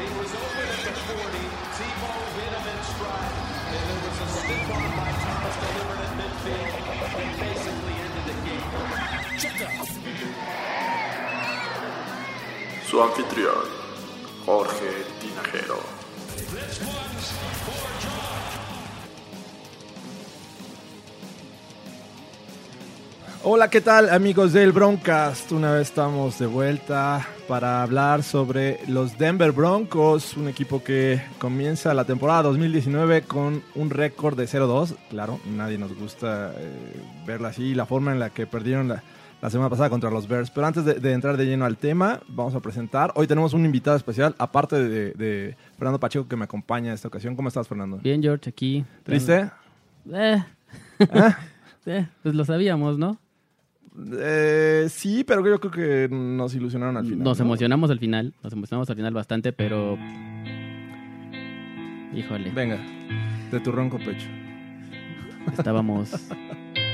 It was open at the 40. Tebow hit him in stride. And there was a stiff arm by Thomas delivered at midfield and basically ended the game. Su anfitrión, Jorge Tinajero. Hola, ¿qué tal amigos del Broncast? Una vez estamos de vuelta para hablar sobre los Denver Broncos, un equipo que comienza la temporada 2019 con un récord de 0-2. Claro, nadie nos gusta eh, verla así, la forma en la que perdieron la, la semana pasada contra los Bears. Pero antes de, de entrar de lleno al tema, vamos a presentar. Hoy tenemos un invitado especial, aparte de, de Fernando Pacheco, que me acompaña en esta ocasión. ¿Cómo estás, Fernando? Bien, George, aquí. ¿Triste? Eh, ¿Eh? eh, pues lo sabíamos, ¿no? Eh, sí, pero yo creo que nos ilusionaron al final. Nos ¿no? emocionamos al final, nos emocionamos al final bastante, pero... Híjole, Venga, de tu ronco pecho. estábamos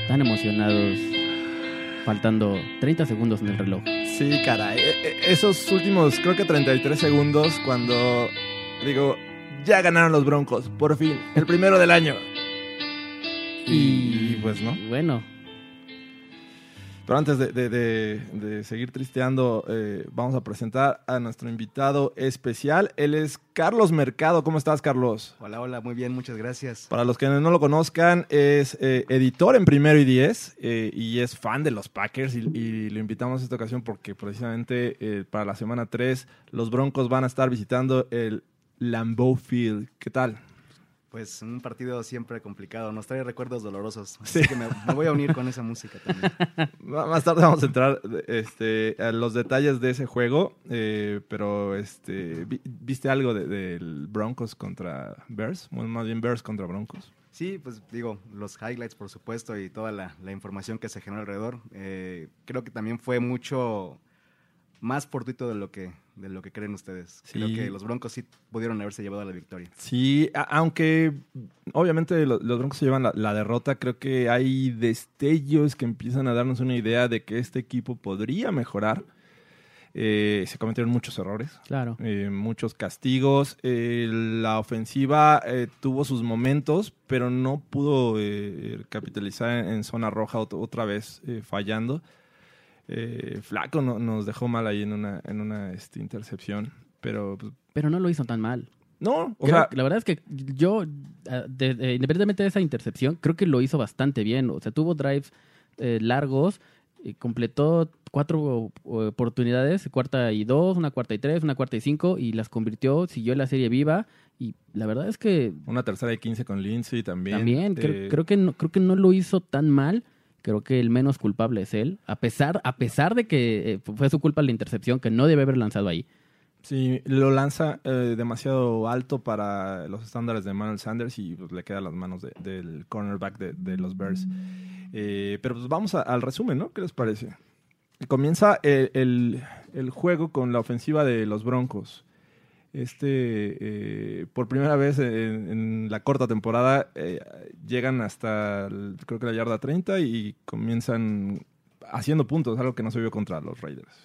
tan emocionados, faltando 30 segundos en el reloj. Sí, caray. E- e- Esos últimos, creo que 33 segundos, cuando digo, ya ganaron los Broncos, por fin, el primero del año. Y pues no. Y bueno, Pero antes de, de- de- de seguir tristeando, eh, vamos a presentar a nuestro invitado especial. Él es Carlos Mercado. ¿Cómo estás, Carlos? Hola, hola, muy bien, muchas gracias. Para los que no lo conozcan, es eh, editor en Primero y Diez eh, y es fan de los Packers y, y lo invitamos a esta ocasión porque precisamente eh, para la semana 3 los Broncos van a estar visitando el Lambeau Field. ¿Qué tal? Pues un partido siempre complicado, nos trae recuerdos dolorosos. Sí. Así que me, me voy a unir con esa música también. Más tarde vamos a entrar este, a los detalles de ese juego, eh, pero este, vi- ¿viste algo de- del Broncos contra Bears? Bueno, más bien Bears contra Broncos. Sí, pues digo, los highlights por supuesto y toda la, la información que se generó alrededor. Eh, creo que también fue mucho más fortuito de lo que, de lo que creen ustedes. Creo Sí. que los Broncos sí pudieron haberse llevado a la victoria. Sí, aunque obviamente lo- los Broncos se llevan la, la derrota, creo que hay destellos que empiezan a darnos una idea de que este equipo podría mejorar. Eh, se cometieron muchos errores, claro. eh, muchos castigos. eh, la ofensiva eh, tuvo sus momentos, pero no pudo eh, capitalizar en, en zona roja ot- otra vez eh, fallando. Eh, Flaco no- nos dejó mal ahí en una, en una este, intercepción, pero pues, Pero no lo hizo tan mal. no, o Creo sea, la verdad es que yo, ah, de- de- independientemente de esa intercepción, creo que lo hizo bastante bien. O sea, tuvo drives eh, largos, y completó cuatro eh, oportunidades, cuarta y dos, una cuarta y tres, una cuarta y cinco, y las convirtió, siguió la serie viva. Y la verdad es que Una tercera y 15 con Lindsay también. también creo, Eh, creo que no, creo que no lo hizo tan mal. Creo que el menos culpable es él, a pesar, a pesar de que eh, fue su culpa la intercepción, que no debe haber lanzado ahí. Sí, lo lanza eh, demasiado alto para los estándares de Manuel Sanders y pues, le queda las manos de- del cornerback de, los Bears. Eh, pero pues vamos al resumen, ¿no? ¿Qué les parece? Comienza el- el juego con la ofensiva de los Broncos. Este, eh, por primera vez en, la corta temporada, eh, llegan hasta, creo que la yarda 30 y comienzan haciendo puntos, algo que no se vio contra los Raiders.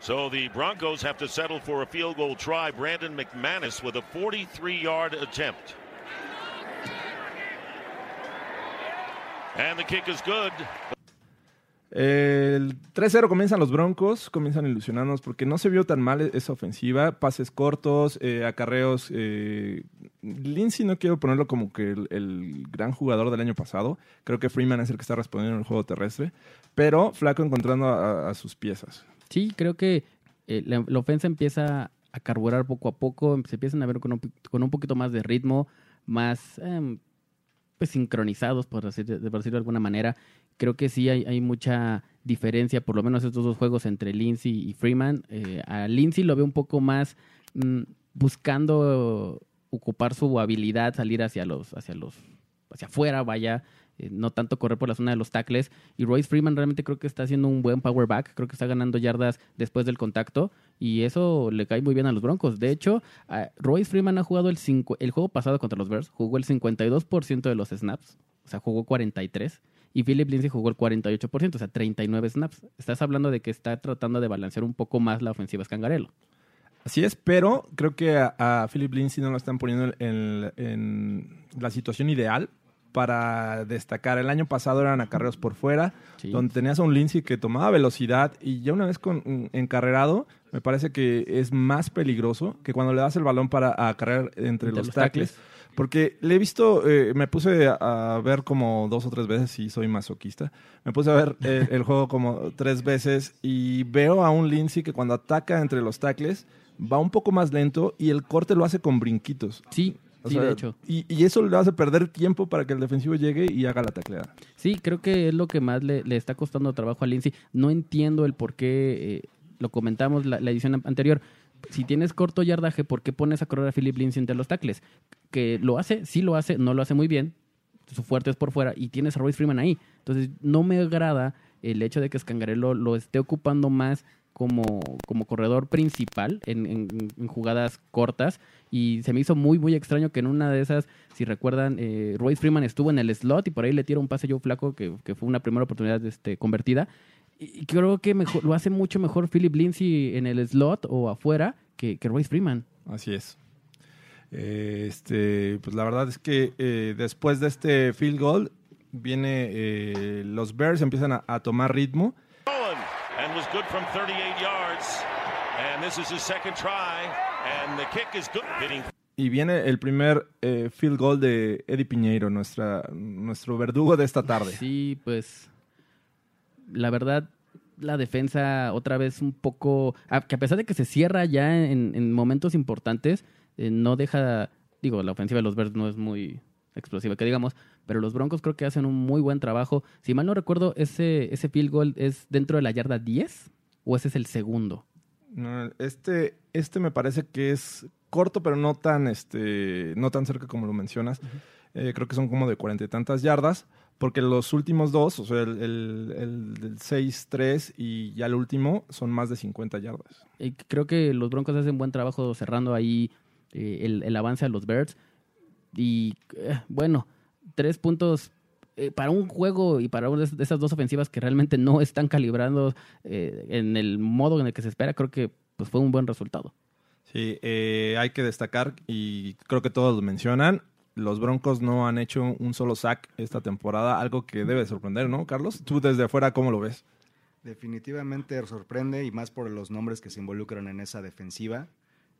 So the Broncos have to settle for a field goal try. Brandon McManus with a 43 yard attempt. And the kick is good. El 3-0 comienzan los Broncos, comienzan ilusionarnos porque no se vio tan mal esa ofensiva, pases cortos, eh, acarreos. Eh, Lindsay no quiero ponerlo como que el, gran jugador del año pasado, creo que Freeman es el que está respondiendo en el juego terrestre, pero Flaco encontrando a, sus piezas. Sí, creo que eh, la, ofensa empieza a carburar poco a poco, se empiezan a ver con un, con un poquito más de ritmo, más em, pues sincronizados, por, decir, por decirlo de alguna manera. Creo que sí hay, hay mucha diferencia, por lo menos estos dos juegos entre Lindsay y Freeman. Eh, a Lindsay lo veo un poco más, mm, buscando ocupar su habilidad, salir hacia los, hacia los, hacia afuera, vaya, eh, no tanto correr por la zona de los tackles. Y Royce Freeman realmente creo que está haciendo un buen power back, creo que está ganando yardas después del contacto y eso le cae muy bien a los Broncos. De hecho, Royce Freeman ha jugado el, cinco- el juego pasado contra los Bears, jugó el 52% de los snaps, o sea, jugó 43. Y Philip Lindsay jugó el 48%, o sea, 39 snaps. Estás hablando de que está tratando de balancear un poco más la ofensiva Escangarelo. Así es, pero creo que a, a Philip Lindsay no lo están poniendo en, en la situación ideal para destacar. El año pasado eran acarreos por fuera, Sí. donde tenías a un Lindsay que tomaba velocidad y ya una vez con, encarrerado, me parece que es más peligroso que cuando le das el balón para acarrear entre, Entre los, los tackles. tackles. Porque le he visto, eh, me puse a, a ver como dos o tres veces, y soy masoquista. Me puse a ver eh, el juego como tres veces y veo a un Lindsay que cuando ataca entre los tackles va un poco más lento y el corte lo hace con brinquitos. Sí, O sí, sea, de hecho. Y, y eso le hace perder tiempo para que el defensivo llegue y haga la tacleada. Sí, creo que es lo que más le, le está costando trabajo a Lindsay. No entiendo el por qué, eh, lo comentamos la, la edición anterior. Si tienes corto yardaje, ¿por qué pones a correr a Philip Lindsay entre los tackles? Que lo hace, sí lo hace, no lo hace muy bien. Su fuerte es por fuera y tienes a Royce Freeman ahí. Entonces, no me agrada el hecho de que Scangarello lo esté ocupando más como, como corredor principal en, en- jugadas cortas. Y se me hizo muy, muy extraño que en una de esas, si recuerdan, eh, Royce Freeman estuvo en el slot y por ahí le tira un pase Joe Flaco, que, que fue una primera oportunidad este, convertida. Y creo que mejor, lo hace mucho mejor Philip Lindsay en el slot o afuera que, que Royce Freeman. Así es. Eh, Este, pues la verdad es que eh, después de este field goal, viene eh, los Bears empiezan a, a tomar ritmo. Going and was good from 38 yards. And this is his second try. And the kick is good. Hitting Y viene el primer eh, field goal de Eddie Piñeiro, nuestra, nuestro verdugo de esta tarde. Sí, pues la verdad, la defensa otra vez un poco, a- que a pesar de que se cierra ya en, en momentos importantes, eh, no deja, digo, la ofensiva de los Bears no es muy explosiva, que digamos, pero los Broncos creo que hacen un muy buen trabajo. Si mal no recuerdo, ese, ese field goal es dentro de la yarda 10 o ese es el segundo. No, Este, este me parece que es corto, pero no tan, este, no tan cerca como lo mencionas. Eh, creo que son como de cuarenta y tantas yardas, porque los últimos dos, o sea, el, el, el del 6-3 y ya el último, son más de 50 yardas. Eh, creo que los Broncos hacen buen trabajo cerrando ahí eh, el, el avance a los Birds. Y eh, bueno, tres puntos eh, para un juego y para una de esas dos ofensivas que realmente no están calibrando eh, en el modo en el que se espera, creo que pues, fue un buen resultado. Sí, eh, hay que destacar, y creo que todos lo mencionan, los Broncos no han hecho un solo sack esta temporada, algo que debe sorprender, ¿no, Carlos? Tú desde afuera, ¿cómo lo ves? Definitivamente sorprende y más por los nombres que se involucran en esa defensiva.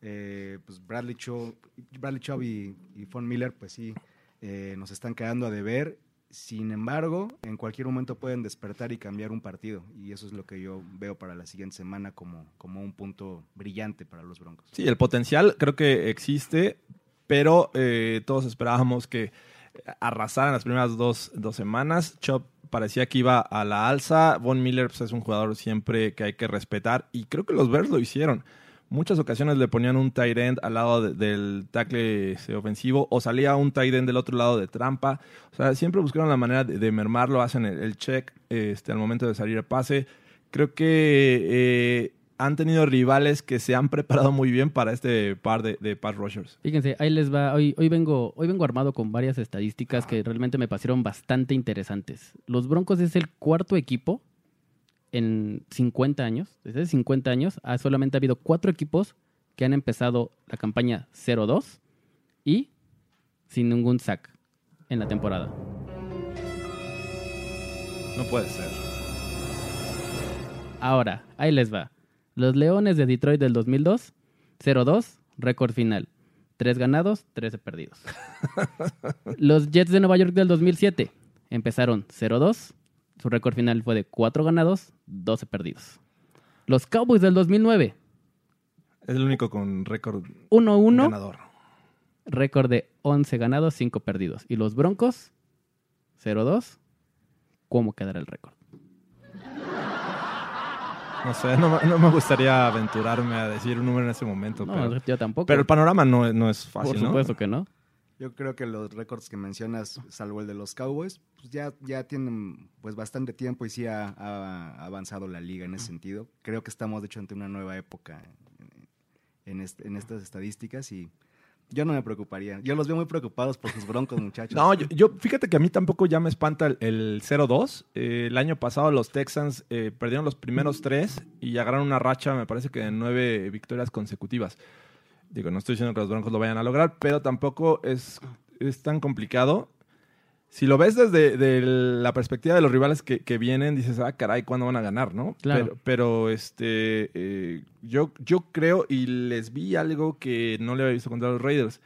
Eh, pues Bradley Chubb, Bradley Chubb y, Von Miller, pues sí, eh, nos están quedando a deber. Sin embargo, en cualquier momento pueden despertar y cambiar un partido. Y eso es lo que yo veo para la siguiente semana como, como un punto brillante para los Broncos. Sí, el potencial creo que existe, pero eh, todos esperábamos que arrasaran las primeras dos, dos semanas. Chop parecía que iba a la alza. Von Miller pues, es un jugador siempre que hay que respetar y creo que los Bears lo hicieron. Muchas ocasiones le ponían un tight end al lado de- del tackle este, ofensivo o salía un tight end del otro lado de trampa. O sea, siempre buscaron la manera de, mermarlo, hacen el, check este, al momento de salir el pase. Creo que eh, han tenido rivales que se han preparado muy bien para este par de, de pass rushers. Fíjense, ahí les va. Hoy, hoy, vengo, hoy vengo armado con varias estadísticas que realmente me parecieron bastante interesantes. Los Broncos es el cuarto equipo en 50 años. Desde hace 50 años ha solamente habido cuatro equipos que han empezado la campaña 0-2 y sin ningún sack en la temporada. No puede ser. Ahora, ahí les va. Los Leones de Detroit del 2002, 0-2, récord final. Tres ganados, 13 perdidos. Los Jets de Nueva York del 2007 empezaron 0-2, su récord final fue de 4 ganados, 12 perdidos. Los Cowboys del 2009, Es el único con récord 1-1, ganador. récord de 11 ganados, 5 perdidos. Y los Broncos, 0-2, ¿cómo quedará el récord? No sé, no, me- no me gustaría aventurarme a decir un número en ese momento. No, pero, yo tampoco. pero el panorama no, no es Por fácil, ¿no? supuesto que no. Yo creo que los récords que mencionas, salvo el de los Cowboys, pues ya, ya tienen pues bastante tiempo y sí ha, avanzado la liga en ese sentido. Creo que estamos de hecho ante una nueva época en estas estadísticas y yo no me preocuparía. Yo los veo muy preocupados por sus broncos, muchachos. No, yo, yo- fíjate que a mí tampoco ya me espanta el, el 0-2. Eh, el año pasado los Texans eh, perdieron los primeros tres y agarraron una racha, me parece que de nueve victorias consecutivas. Digo, no estoy diciendo que los Broncos lo vayan a lograr, pero tampoco es, es tan complicado. Si lo ves desde de la perspectiva de los rivales que, que vienen, dices, ah, caray, ¿cuándo van a ganar, no? Claro. Pero, pero, este, eh, yo, yo creo y les vi algo que no le había visto contra los Raiders.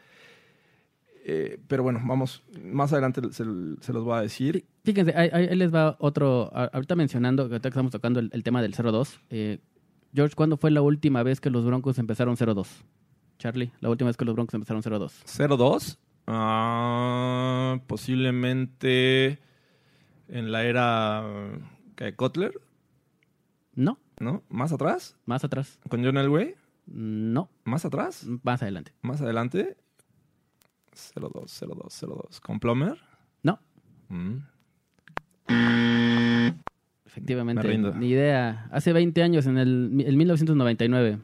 Eh, pero bueno, vamos, más adelante se, se los voy a decir. Fíjense, ahí, ahí- les va otro. Ahorita mencionando, ahorita que estamos tocando el, el tema del 0-2. eh, George, ¿cuándo fue la última vez que los Broncos empezaron 0-2? Charlie, la última vez que los Broncos empezaron 0-2. 0-2. Ah, posiblemente en la era ¿qué, Kotler, No, ¿no? ¿Más atrás? más atrás. ¿Con John Elway? No, ¿Más atrás? más adelante. ¿Más adelante? 0-2, 0-2, 0-2. ¿Con Plomer? No, Mm. efectivamente. Me rindo. Ni idea. Hace 20 años, en el, el 1999,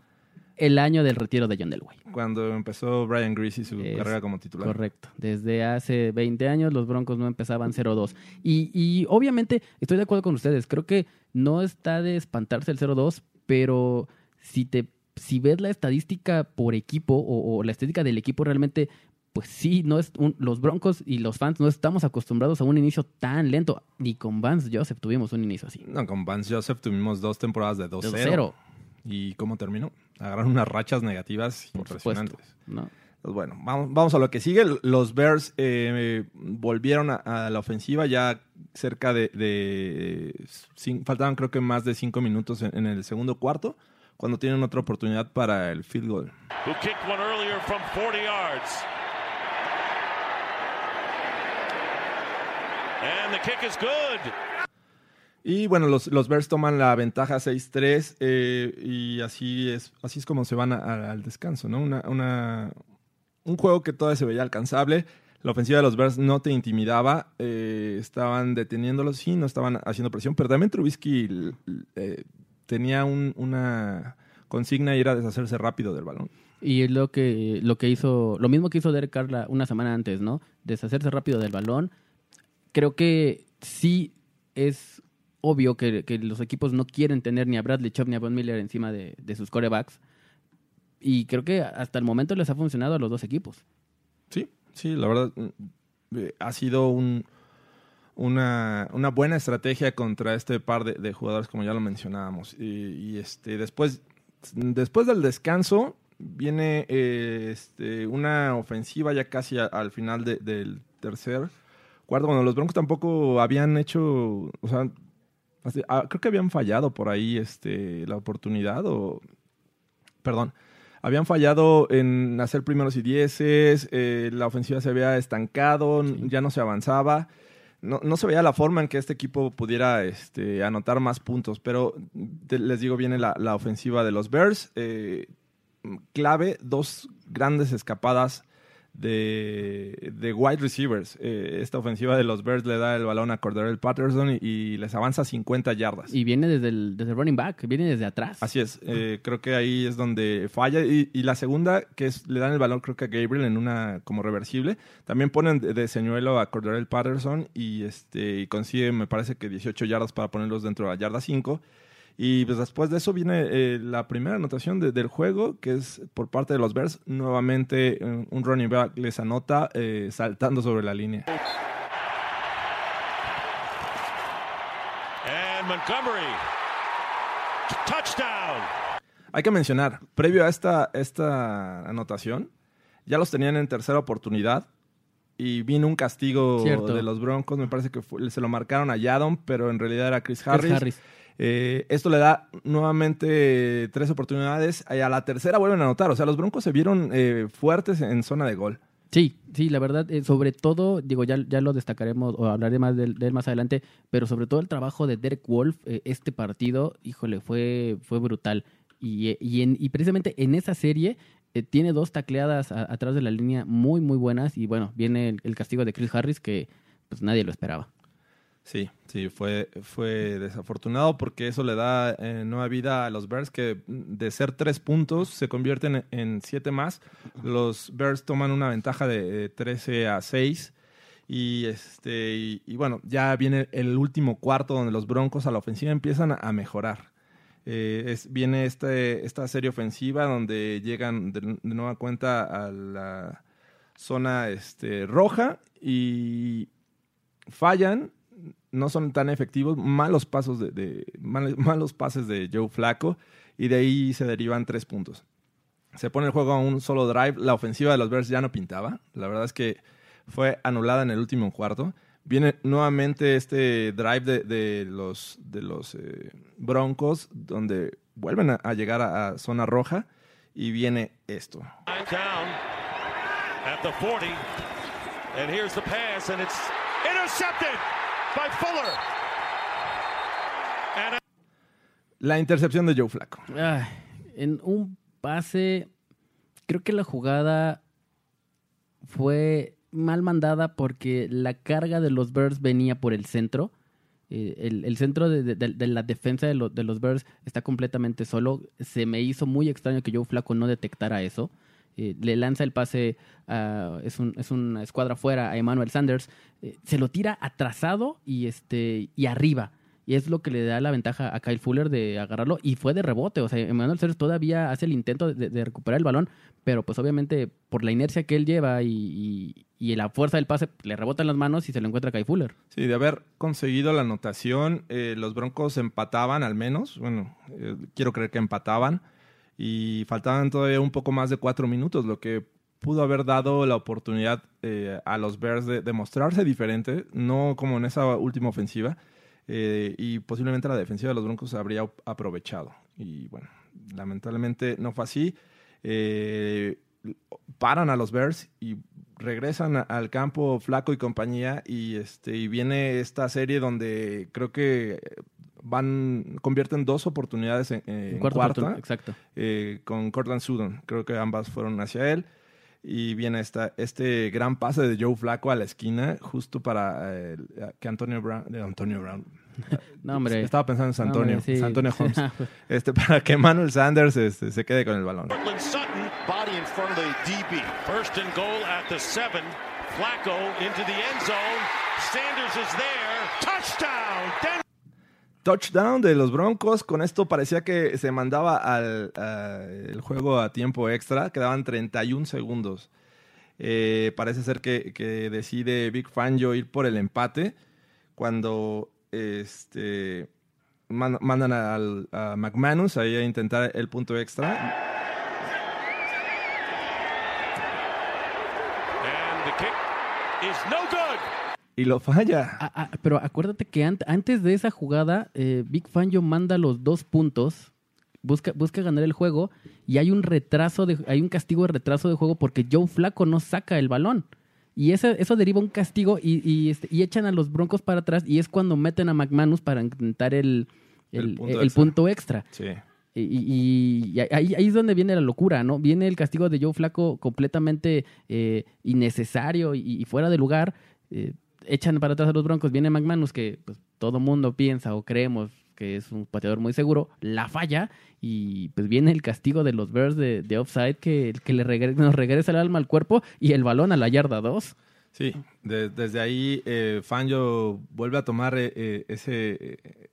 el año del retiro de John Elway. Cuando empezó Brian Greasy su Es carrera como titular. Correcto. Desde hace 20 años los Broncos no empezaban 0-2. Y, y obviamente estoy de acuerdo con ustedes. Creo que no está de espantarse el 0-2, pero si te si ves la estadística por equipo o, o la estadística del equipo realmente pues sí, no es un- los Broncos y los fans no estamos acostumbrados a un inicio tan lento. Ni con Vance Joseph tuvimos un inicio así. No, con Vance Joseph tuvimos dos temporadas de 2-0. 2-0. ¿Y cómo terminó? Agarraron unas rachas negativas Por supuesto. impresionantes. ¿no? Pues bueno, vamos, vamos a lo que sigue. Los Bears eh, volvieron a, a la ofensiva ya cerca de... de faltaban creo que más de cinco minutos en, en el segundo cuarto, cuando tienen otra oportunidad para el field goal. who kicked one earlier from 40 yards. And the kick is good. Y bueno, los, los Bears toman la ventaja 6-3 eh, y así es, así es como se van al descanso, ¿no? Una, una- un juego que todavía se veía alcanzable. La ofensiva de los Bears no te intimidaba, eh, estaban deteniéndolos, sí, no estaban haciendo presión, pero también Trubisky eh, tenía un- una consigna y era deshacerse rápido del balón. Y es lo que, lo que hizo, lo mismo que hizo Derek Carr la- una semana antes, ¿no? Deshacerse rápido del balón. Creo que sí es obvio que, que los equipos no quieren tener ni a Bradley Chubb ni a Von Miller encima de, de sus corebacks. Y creo que hasta el momento les ha funcionado a los dos equipos. Sí, sí, la verdad mm, eh, ha sido un, una, una buena estrategia contra este par de, jugadores, como ya lo mencionábamos. Y, este, después, después del descanso viene eh, este, una ofensiva ya casi al final de- del tercer cuarto, cuando los Broncos tampoco habían hecho, o sea, creo que habían fallado por ahí este, la oportunidad o, perdón, habían fallado en hacer primeros y dieces, eh, la ofensiva se había estancado, ya no se avanzaba. No, no se veía la forma en que este equipo pudiera este, anotar más puntos, pero te- les digo, viene la, la ofensiva de los Bears. eh, clave, dos grandes escapadas de, de wide receivers. Eh, esta ofensiva de los Bears le da el balón a Cordell Patterson y, y les avanza 50 yardas. Y viene desde el, desde el running back, viene desde atrás. Así es, eh, creo que ahí es donde falla. Y, y la segunda, que es, le dan el balón creo que a Gabriel en una como reversible. También ponen de, de señuelo a Cordell Patterson y, este, y consigue, me parece que 18 yardas para ponerlos dentro de la yarda 5. Y pues después de eso viene eh, la primera anotación de- del juego, que es por parte de los Bears. Nuevamente un running back les anota eh, saltando sobre la línea. And Montgomery. T- Touchdown. Hay que mencionar, previo a esta, esta anotación, ya los tenían en tercera oportunidad y vino un castigo Cierto. de los Broncos. Me parece que fue- se lo marcaron a Yadon, pero en realidad era Chris Chris Harris. Eh, esto le da nuevamente tres oportunidades y a la tercera vuelven a anotar. O sea, los Broncos se vieron eh, fuertes en zona de gol. Sí, sí, la verdad, eh, sobre todo, digo, ya, ya lo destacaremos o hablaré más de, él- más adelante, pero sobre todo el trabajo de Derek Wolf, eh, este partido, híjole, fue, fue brutal. Y, eh, y, en- y precisamente en esa serie eh, tiene dos tacleadas atrás de la línea muy, muy buenas. Y bueno, viene el, el castigo de Chris Harris que pues nadie lo esperaba. Sí, sí, fue, fue desafortunado porque eso le da eh, nueva vida a los Bears que mm, de ser tres puntos se convierten en, siete más. Los Bears toman una ventaja de eh, 13 a 6 y, este, y, bueno, ya viene el último cuarto donde los Broncos a la ofensiva empiezan a, mejorar. Eh, viene este, esta serie ofensiva donde llegan de, de nueva cuenta a la zona este, roja y fallan no son tan efectivos, malos pasos de, de- mal- malos pases de Joe Flaco y de ahí se derivan tres puntos. Se pone el juego a un solo drive, la ofensiva de los Bears ya no pintaba, la verdad es que fue anulada en el último cuarto. Viene nuevamente este drive de, de los, de los eh, Broncos, donde vuelven a, llegar a, zona roja y viene esto. Down at the 40. And here's the pass, and it's intercepted La intercepción de Joe Flaco. En un pase, creo que la jugada fue mal mandada porque la carga de los Bears venía por el centro. Eh, el, el centro de, de- de la defensa de, lo- de los Bears está completamente solo. Se me hizo muy extraño que Joe Flaco no detectara eso. Le lanza el pase, a- es, un- es una escuadra fuera a Emmanuel Sanders. Eh, se lo tira atrasado y, este, y arriba. Y es lo que le da la ventaja a Kyle Fuller de agarrarlo. Y fue de rebote. O sea, Emmanuel Sanders todavía hace el intento de, recuperar el balón. Pero pues obviamente por la inercia que él lleva y, y- y la fuerza del pase, le rebota en las manos y se lo encuentra Kyle Fuller. Sí, de haber conseguido la anotación, eh, los Broncos empataban al menos. Bueno, eh, quiero creer que empataban. Y faltaban todavía un poco más de cuatro minutos, lo que pudo haber dado la oportunidad eh, a los Bears de, mostrarse diferente, no como en esa última ofensiva. eh, y posiblemente la defensiva de los Broncos habría aprovechado. Y bueno, lamentablemente no fue así. Eh, paran a los Bears y regresan al campo Flaco y compañía y este y viene esta serie donde creo que van convierten dos oportunidades en, en Cuarta exacto. eh, con Cortland Sutton creo que ambas fueron hacia él y viene esta, este gran pase de Joe Flaco a la esquina justo para eh, que Antonio Brown de Antonio Brown No, hombre. estaba pensando en San No, Antonio hombre, sí. San Antonio Holmes este para que Manuel Sanders este, se quede con el balón Cortland Sutton, body in front of the DB. First and goal at the seven. Flacco into the end zone. Sanders is there. Touchdown. Denver. Touchdown de los Broncos. Con esto parecía que se mandaba al el juego a tiempo extra. Quedaban 31 segundos. Eh, parece ser que, que decide Big Fangio ir por el empate cuando este, man- mandan al, a McManus ahí a intentar el punto extra. Y lo falla. Ah, ah, pero acuérdate que ant- antes de esa jugada, eh, Big Fangio manda los dos puntos, busca, busca ganar el juego y hay un retraso, de, hay un castigo de retraso de juego porque Joe Flaco no saca el balón. Y eso, eso deriva un castigo y, y, este, y echan a los Broncos para atrás y es cuando meten a McManus para intentar el, el, El punto el extra. punto extra. Sí. Y, y- ahí, ahí es donde viene la locura, ¿no? Viene el castigo de Joe Flaco completamente eh, innecesario y, y fuera de lugar. eh, echan para atrás a los Broncos. Viene McManus, que pues, todo mundo piensa o creemos que es un pateador muy seguro, la falla y pues viene el castigo de los Bears de, de offside que, que le regre- nos regresa el alma al cuerpo y el balón a la yarda 2. Sí, de- desde ahí eh, Fangio vuelve a tomar eh, eh, ese, eh,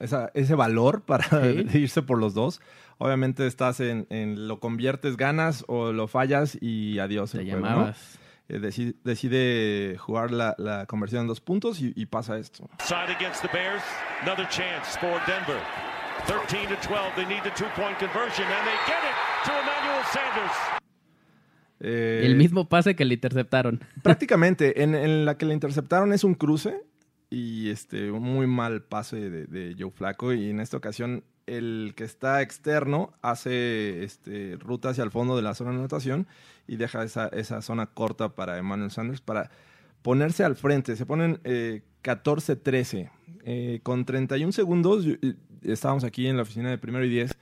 esa- ese valor para Sí. irse por los dos. Obviamente estás en, en lo conviertes, ganas o lo fallas y adiós. Te el juego, ¿no? Eh, deci- decide jugar la, la conversión en dos puntos y, y pasa esto. Side against the Bears. Another chance for Denver. 13 to 12. They need the two point conversion, and they get it to Emmanuel Sanders. Eh, El mismo pase que le interceptaron. Prácticamente, en, en la que le interceptaron es un cruce y este un muy mal pase de, de Joe Flaco y en esta ocasión el que está externo hace este, ruta hacia el fondo de la zona de anotación y deja esa, esa zona corta para Emmanuel Sanders para ponerse al frente. Se ponen eh, 14-13. Eh, con 31 segundos, yo- eh, estábamos aquí en la oficina de primero y 10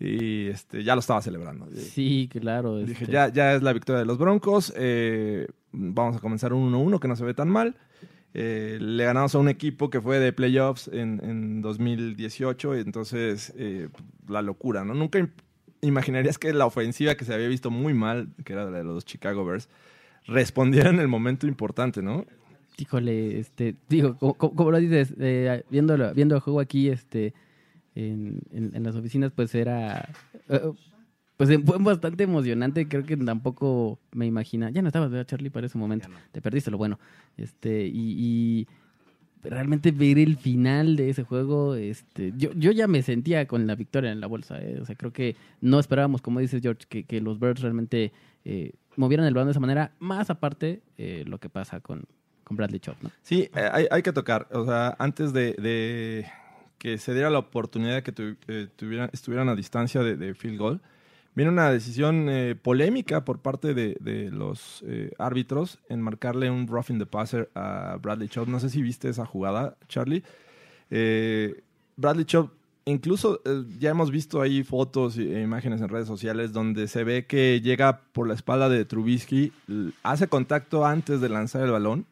y este, ya lo estaba celebrando. Sí, claro. Dije, este, ya, ya es la victoria de los Broncos. eh, vamos a comenzar un 1-1 que no se ve tan mal. Eh, le ganamos a un equipo que fue de playoffs en, en 2018. Entonces, eh, la locura, ¿no? Nunca im- imaginarías que la ofensiva que se había visto muy mal, que era la de los Chicago Bears, respondiera en el momento importante, ¿no? Híjole, este, digo, como, lo dices, eh, viendo, viendo el juego aquí, este, en, en- en las oficinas, pues era, eh, pues eh, fue bastante emocionante. Creo que tampoco me imagina. Ya no estabas, ¿verdad, Charlie, para ese momento. Te perdiste lo bueno. Este, y, y realmente ver el final de ese juego, este, yo, yo ya me sentía con la victoria en la bolsa. eh. O sea, creo que no esperábamos, como dices George, que, que los Birds realmente eh, movieran el balón de esa manera. Más aparte, eh, lo que pasa con, con Bradley Chop, ¿no? Sí, eh, hay, hay que tocar. O sea, antes de, de que se diera la oportunidad de que tu- eh, tuvieran, estuvieran a distancia de, de field goal, viene una decisión eh, polémica por parte de, de los eh, árbitros en marcarle un roughing the passer a Bradley Chubb. No sé si viste esa jugada, Charlie. Eh, Bradley Chubb, incluso eh, ya hemos visto ahí fotos e imágenes en redes sociales donde se ve que llega por la espalda de Trubisky, hace contacto antes de lanzar el balón.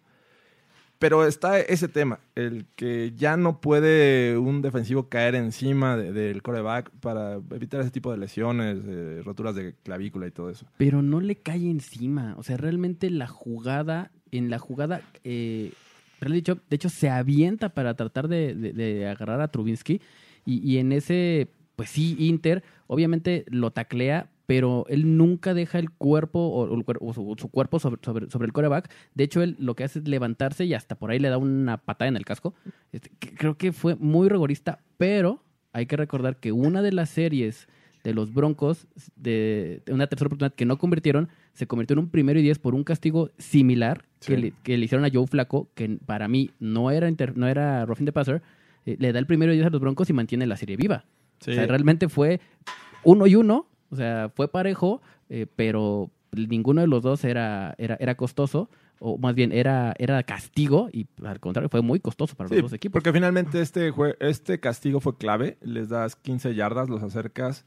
Pero está ese tema, el que ya no puede un defensivo caer encima de- del coreback para evitar ese tipo de lesiones, eh, roturas de clavícula y todo eso. pero no le cae encima. O sea, realmente la jugada, en la jugada, eh, de hecho, se avienta para tratar de, de- de agarrar a Trubinsky. Y, y en ese, pues sí, Inter, obviamente lo taclea, pero él nunca deja el cuerpo o, o su, su cuerpo sobre, sobre, sobre el coreback. De hecho, él lo que hace es levantarse y hasta por ahí le da una patada en el casco. Este, creo que fue muy rigorista, pero hay que recordar que una de las series de los Broncos, de, de una tercera oportunidad que no convirtieron, se convirtió en un primero y diez por un castigo similar que, le, que le hicieron a Joe Flaco, que para mí no era, inter- no era roughing the passer, eh, le da el primero y diez a los Broncos y mantiene la serie viva. Sí. O sea, realmente fue uno y uno, o sea, fue parejo, eh, pero ninguno de los dos era, era, era costoso, o más bien era, era castigo, y al contrario, fue muy costoso para Sí, los dos equipos. porque finalmente este, jue- este castigo fue clave. Les das 15 yardas, los acercas.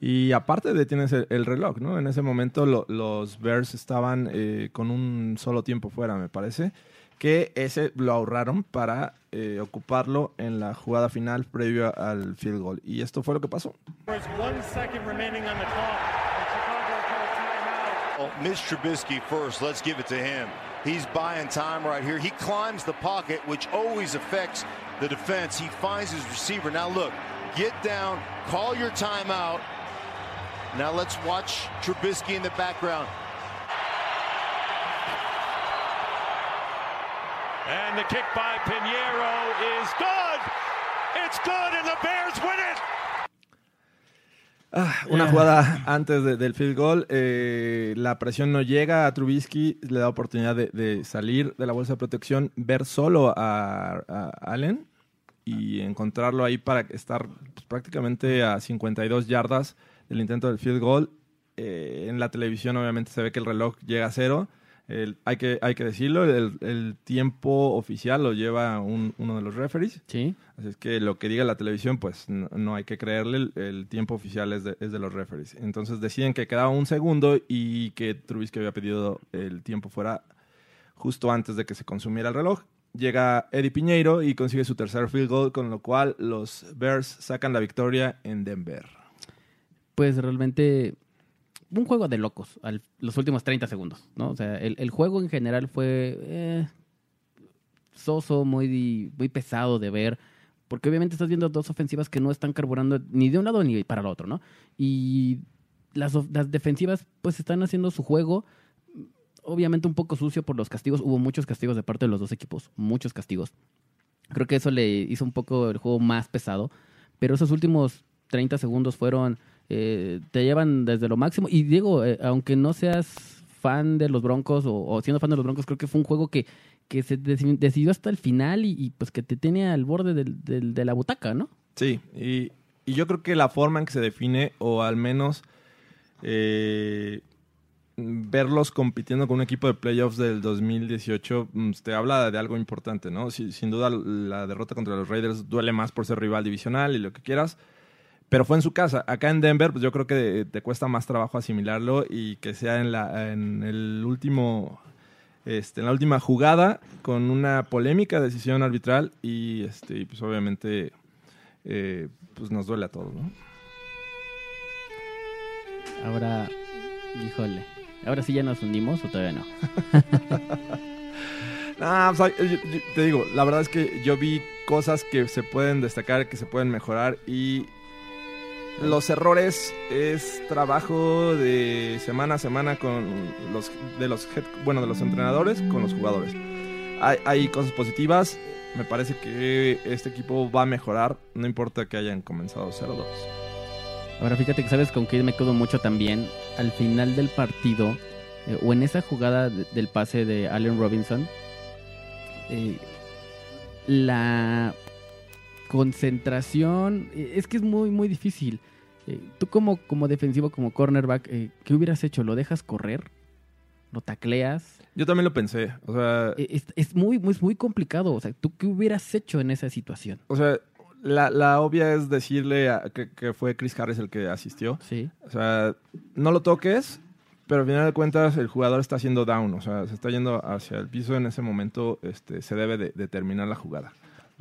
Y aparte detienes el, el reloj, ¿no? En ese momento lo- los Bears estaban eh, con un solo tiempo fuera, me parece. Que ese lo ahorraron para eh, ocuparlo en la jugada final previo al field goal. Y esto fue lo que pasó. Oh, Mitch Trubisky first. Let's give it to him. He's buying time right here. He climbs the pocket, which always affects the defense. He finds his receiver. Now look, get down, call your timeout. Now let's watch Trubisky in the background. And the kick by Pinheiro is good. It's good, and the Bears win it. Una jugada antes de- del field goal, eh, la presión no llega a Trubisky, le da oportunidad de, de salir de la bolsa de protección, ver solo a, a Allen y encontrarlo ahí para estar pues, prácticamente a 52 yardas del intento del field goal. Eh, en la televisión obviamente se ve que el reloj llega a cero. El- hay, que, hay que decirlo, el, el tiempo oficial lo lleva un- uno de los referees. Sí. Así es que lo que diga la televisión, pues no, no hay que creerle, el, el tiempo oficial es de, es de los referees. Entonces deciden que quedaba un segundo y que Trubisky había pedido el tiempo fuera justo antes de que se consumiera el reloj. Llega Eddie Piñeiro y consigue su tercer field goal, con lo cual los Bears sacan la victoria en Denver. pues realmente un juego de locos los últimos 30 segundos, ¿no? O sea, el, el juego en general fue eh, soso, muy, muy pesado de ver, porque obviamente estás viendo dos ofensivas que no están carburando ni de un lado ni para el otro, ¿no? Y las, las defensivas pues están haciendo su juego, obviamente un poco sucio por los castigos, hubo muchos castigos de parte de los dos equipos, muchos castigos. Creo que eso le hizo un poco el juego más pesado, pero esos últimos 30 segundos fueron, eh, te llevan desde lo máximo. Y Diego, eh, aunque no seas fan de los Broncos o, siendo fan de los Broncos, creo que fue un juego que, que se deci- decidió hasta el final y, pues que te tiene al borde de la butaca, ¿no? Sí, y yo creo que la forma en que se define, o al menos eh, verlos compitiendo con un equipo de playoffs del 2018, mm, te habla de algo importante, ¿no? Si- sin duda la derrota contra los Raiders duele más por ser rival divisional y lo que quieras, pero fue en su casa. Acá en Denver, pues yo creo que te cuesta más trabajo asimilarlo y que sea en, la, en el último, este, en la última jugada con una polémica decisión arbitral y, este, y pues obviamente, eh, pues nos duele a todos, ¿no? Ahora, híjole. Ahora sí ya nos hundimos o todavía no. Ah, pues, ay, yo- yo- te digo, la verdad es que yo vi cosas que se pueden destacar, que se pueden mejorar y los errores es trabajo de semana a semana con los de los head- bueno de los entrenadores con los jugadores. Hay, cosas positivas. Me parece que este equipo va a mejorar, no importa que hayan comenzado 0-2. Ahora fíjate que sabes con qué me quedo mucho también. Al final del partido, eh, o en esa jugada de- del pase de Allen Robinson, eh, la concentración eh, es que es muy, muy difícil. Eh, tú como, como defensivo, como cornerback, eh, ¿qué hubieras hecho? ¿Lo dejas correr? ¿Lo tacleas? Yo también lo pensé, o sea, Es, es muy, muy, muy complicado. O sea, ¿tú qué hubieras hecho en esa situación? o sea, la, la obvia es decirle a- que, que fue Chris Harris el que asistió. Sí. O sea, no lo toques, pero al final de cuentas el jugador está haciendo down, o sea, se está yendo hacia el piso en ese momento, este, se debe de, de terminar la jugada.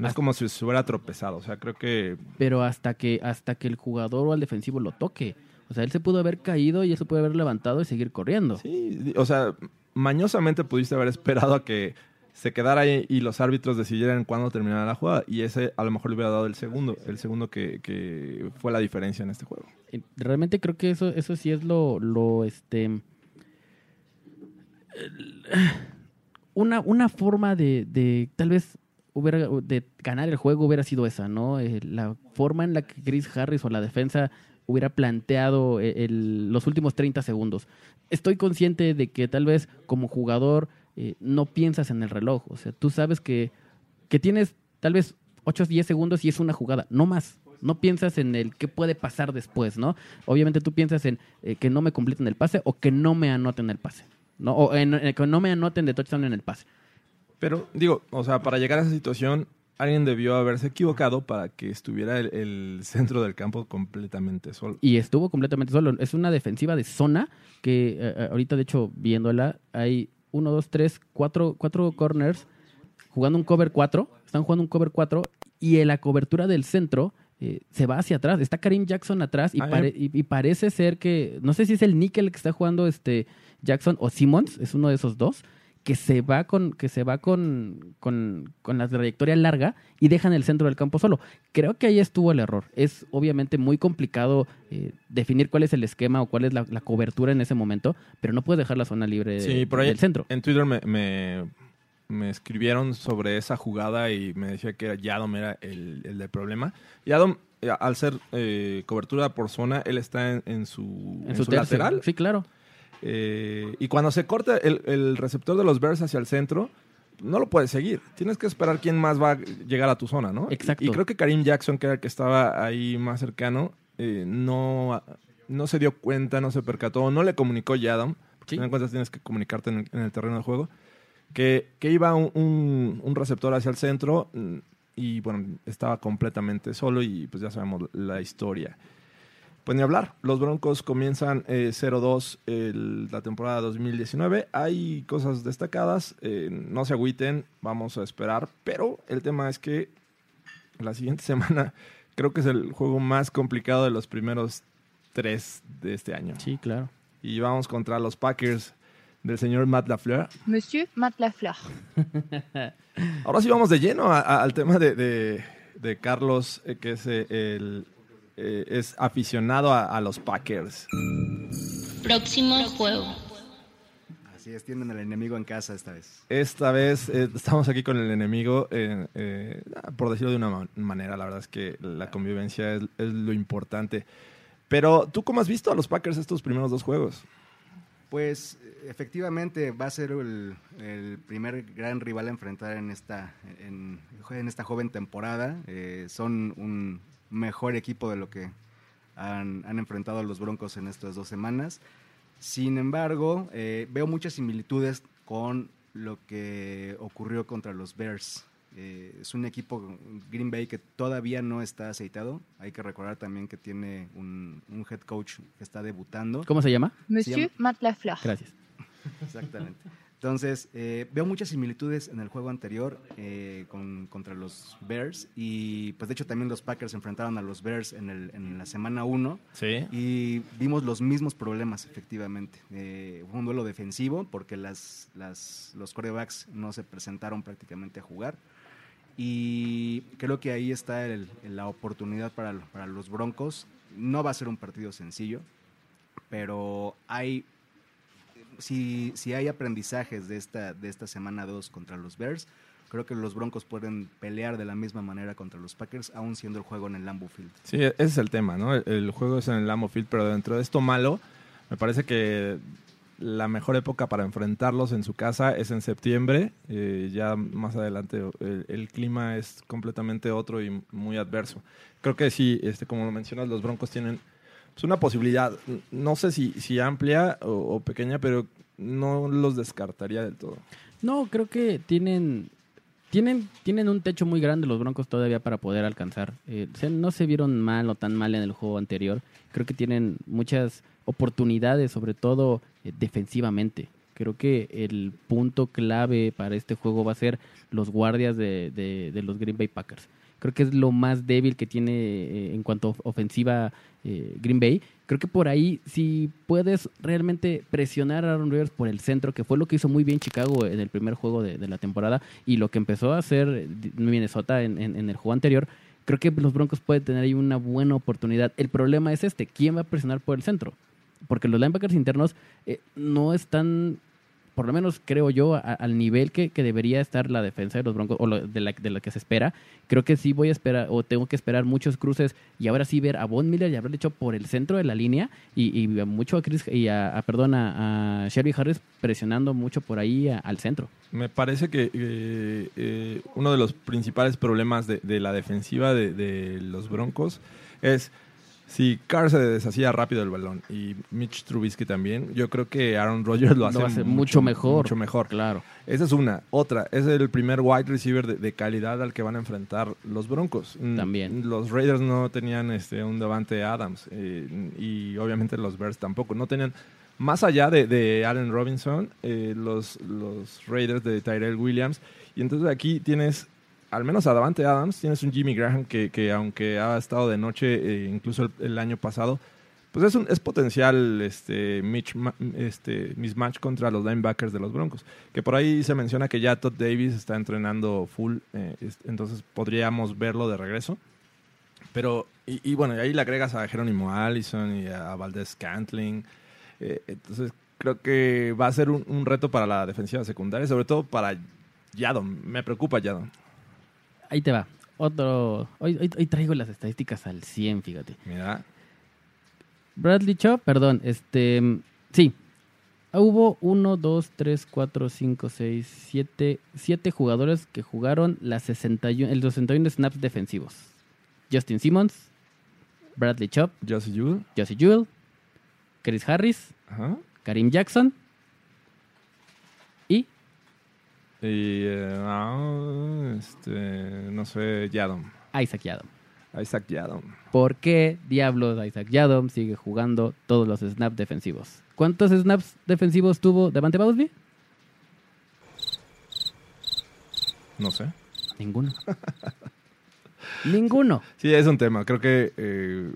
No es como si se hubiera tropezado, o sea, creo que pero hasta que hasta que el jugador o el defensivo lo toque. O sea, él se pudo haber caído y él se pudo haber levantado y seguir corriendo. sí, o sea, mañosamente pudiste haber esperado a que se quedara ahí y los árbitros decidieran cuándo terminara la jugada y ese a lo mejor le hubiera dado el segundo, el segundo que, que fue la diferencia en este juego. Eh, Realmente creo que eso eso sí es lo lo este el- una una forma de, de tal vez hubiera de ganar el juego hubiera sido esa, ¿no? Eh, la forma en la que Chris Harris o la defensa hubiera planteado eh, el- los últimos 30 segundos. Estoy consciente de que tal vez como jugador eh, no piensas en el reloj. O sea, tú sabes que, que tienes tal vez 8 o 10 segundos y es una jugada, no más. No piensas en el qué puede pasar después, ¿no? Obviamente tú piensas en que no me completen el pase o que no me anoten el pase. ¿no? O que no me anoten de touchdown en el pase. Pero digo, o sea, para llegar a esa situación, alguien debió haberse equivocado para que estuviera el, el centro del campo completamente solo. Y estuvo completamente solo. Es una defensiva de zona que eh, eh, ahorita, de hecho, viéndola, hay uno, dos, tres, cuatro, cuatro corners jugando un cover 4. Están jugando un cover 4 y en la cobertura del centro eh, se va hacia atrás. Está Karim Jackson atrás y, Ah, pare- y, y parece ser que, no sé si es el níquel que está jugando este Jackson o Simmons, es uno de esos dos, que se va con, que se va con, con, con la trayectoria larga y dejan el centro del campo solo. Creo que ahí estuvo el error. Es obviamente muy complicado eh, definir cuál es el esquema o cuál es la, la cobertura en ese momento, pero no puedes dejar la zona libre Sí, por ahí del centro. en Twitter me, me, me escribieron sobre esa jugada y me decía que Yadom era el, el del problema. Yadom, eh, al ser eh, cobertura por zona, él está en, en su, En en su, lateral. Sí, claro. Eh, y cuando se corta el, el receptor de los Bears hacia el centro, no lo puedes seguir. Tienes que esperar quién más va a llegar a tu zona, ¿no? Exacto. Y, y creo que Karim Jackson, que era el que estaba ahí más cercano, eh, no, no se dio cuenta, no se percató, no le comunicó Yadam. Porque Sí. de cuentas tienes que comunicarte en el, en el terreno de juego. Que, que iba un, un- un receptor hacia el centro mm, y bueno, estaba completamente solo y pues ya sabemos la historia. Pues ni hablar, los Broncos comienzan eh, 0-2 el- la temporada 2019. Hay cosas destacadas, eh, no se agüiten, vamos a esperar. Pero el tema es que la siguiente semana creo que es el juego más complicado de los primeros tres de este año. Sí, claro. Y vamos contra los Packers del señor Matt LaFleur. Monsieur Matt Lafleur. Ahora sí vamos de lleno a- a- al tema de, de- de Carlos, eh, que es, eh, el, eh, es aficionado a, a los Packers. Próximo juego. Así es, tienen al enemigo en casa esta vez. Esta vez eh, estamos aquí con el enemigo, eh, eh, por decirlo de una ma- manera, la verdad es que la convivencia es, es lo importante. Pero, ¿tú cómo has visto a los Packers estos primeros dos juegos? Pues efectivamente va a ser el, el primer gran rival a enfrentar en esta, en, en esta joven temporada. Eh, son un mejor equipo de lo que han, han enfrentado a los Broncos en estas dos semanas. Sin embargo, eh, veo muchas similitudes con lo que ocurrió contra los Bears. Eh, es un equipo Green Bay que todavía no está aceitado. Hay que recordar también que tiene un, un head coach que está debutando. ¿Cómo se llama? Monsieur llama- Matt Lafleur. Gracias. Exactamente. Entonces, eh, veo muchas similitudes en el juego anterior eh, con, contra los Bears y pues de hecho también los Packers enfrentaron a los Bears en, el, en la semana 1 Sí. y vimos los mismos problemas efectivamente. Eh, fue un duelo defensivo porque las, las, los corebacks no se presentaron prácticamente a jugar y creo que ahí está el- la oportunidad para, para los Broncos. No va a ser un partido sencillo, pero hay si, si hay aprendizajes de esta, de esta semana 2 contra los Bears, creo que los Broncos pueden pelear de la misma manera contra los Packers, aún siendo el juego en el Lambeau Field. Sí, ese es el tema, ¿no? El, el juego es en el Lambeau Field, pero dentro de esto malo, me parece que la mejor época para enfrentarlos en su casa es en septiembre. Eh, ya más adelante el, el clima es completamente otro y muy adverso. Creo que sí, este, como lo mencionas, los Broncos tienen pues, una posibilidad, no sé si, si amplia o, pequeña, pero no los descartaría del todo. No, creo que tienen, tienen, tienen un techo muy grande los Broncos todavía para poder alcanzar. Eh, no se vieron mal o tan mal en el juego anterior. Creo que tienen muchas oportunidades, sobre todo eh, defensivamente. Creo que el punto clave para este juego va a ser los guardias de- de los Green Bay Packers. Creo que es lo más débil que tiene eh, en cuanto a of- ofensiva eh, Green Bay. Creo que por ahí, si puedes realmente presionar a Aaron Rodgers por el centro, que fue lo que hizo muy bien Chicago en el primer juego de, la temporada y lo que empezó a hacer Minnesota en, en- en el juego anterior, creo que los Broncos pueden tener ahí una buena oportunidad. El problema es este, ¿quién va a presionar por el centro? Porque los linebackers internos eh, no están, por lo menos creo yo, a- al nivel que, que debería estar la defensa de los Broncos o lo- de, la, de la que se espera. Creo que sí voy a esperar o tengo que esperar muchos cruces y ahora sí ver a Von Miller y haberle hecho por el centro de la línea y, y mucho a Chris y a, perdón a, a Shelby Harris presionando mucho por ahí al centro. Me parece que eh, eh, uno de los principales problemas de, de la defensiva de, de los Broncos es si Carr se deshacía rápido del balón y Mitch Trubisky también, yo creo que Aaron Rodgers lo hace, hace mucho mejor. Mucho mejor. Claro. Esa es una. Otra, es el primer wide receiver de, de calidad al que van a enfrentar los Broncos. Mm, También. Los Raiders no tenían este, un Davante Adams eh, y obviamente los Bears tampoco. No tenían, más allá de, de Allen Robinson, eh, los, los Raiders de Tyrell Williams. Y entonces aquí tienes, al menos a Davante Adams, tienes un Jimmy Graham que, que aunque ha estado de noche, eh, incluso el, año pasado, pues es, un, es potencial este, mitch- este, mismatch contra los linebackers de los Broncos. Que por ahí se menciona que ya Todd Davis está entrenando full, eh, es- entonces podríamos verlo de regreso. Pero, y, y bueno, ahí le agregas a Jerónimo Allison y a Valdez Cantling. eh, entonces creo que va a ser un, un reto para la defensiva secundaria, sobre todo para Yadon. Me preocupa Yadon. Ahí te va. Otro. Hoy, hoy, hoy traigo las estadísticas al 100, fíjate. Mira, Bradley Chop, perdón, este. Sí. Hubo 1, 2, 3, 4, 5, 6, 7, 7 jugadores que jugaron las 61, el 61 snaps defensivos. Justin Simmons, Bradley Chop, Josie Jewell. Josie Jewell, Chris Harris, Ajá. Karim Jackson y Y, eh, ah, este, no sé, Yadon. Isaac Yadom. Isaac Yadon. ¿Por qué diablos Isaac Yadom sigue jugando todos los snaps defensivos? ¿Cuántos snaps defensivos tuvo Devante Bowsby? No sé. Ninguno. Ninguno. Sí, es un tema. Creo que eh,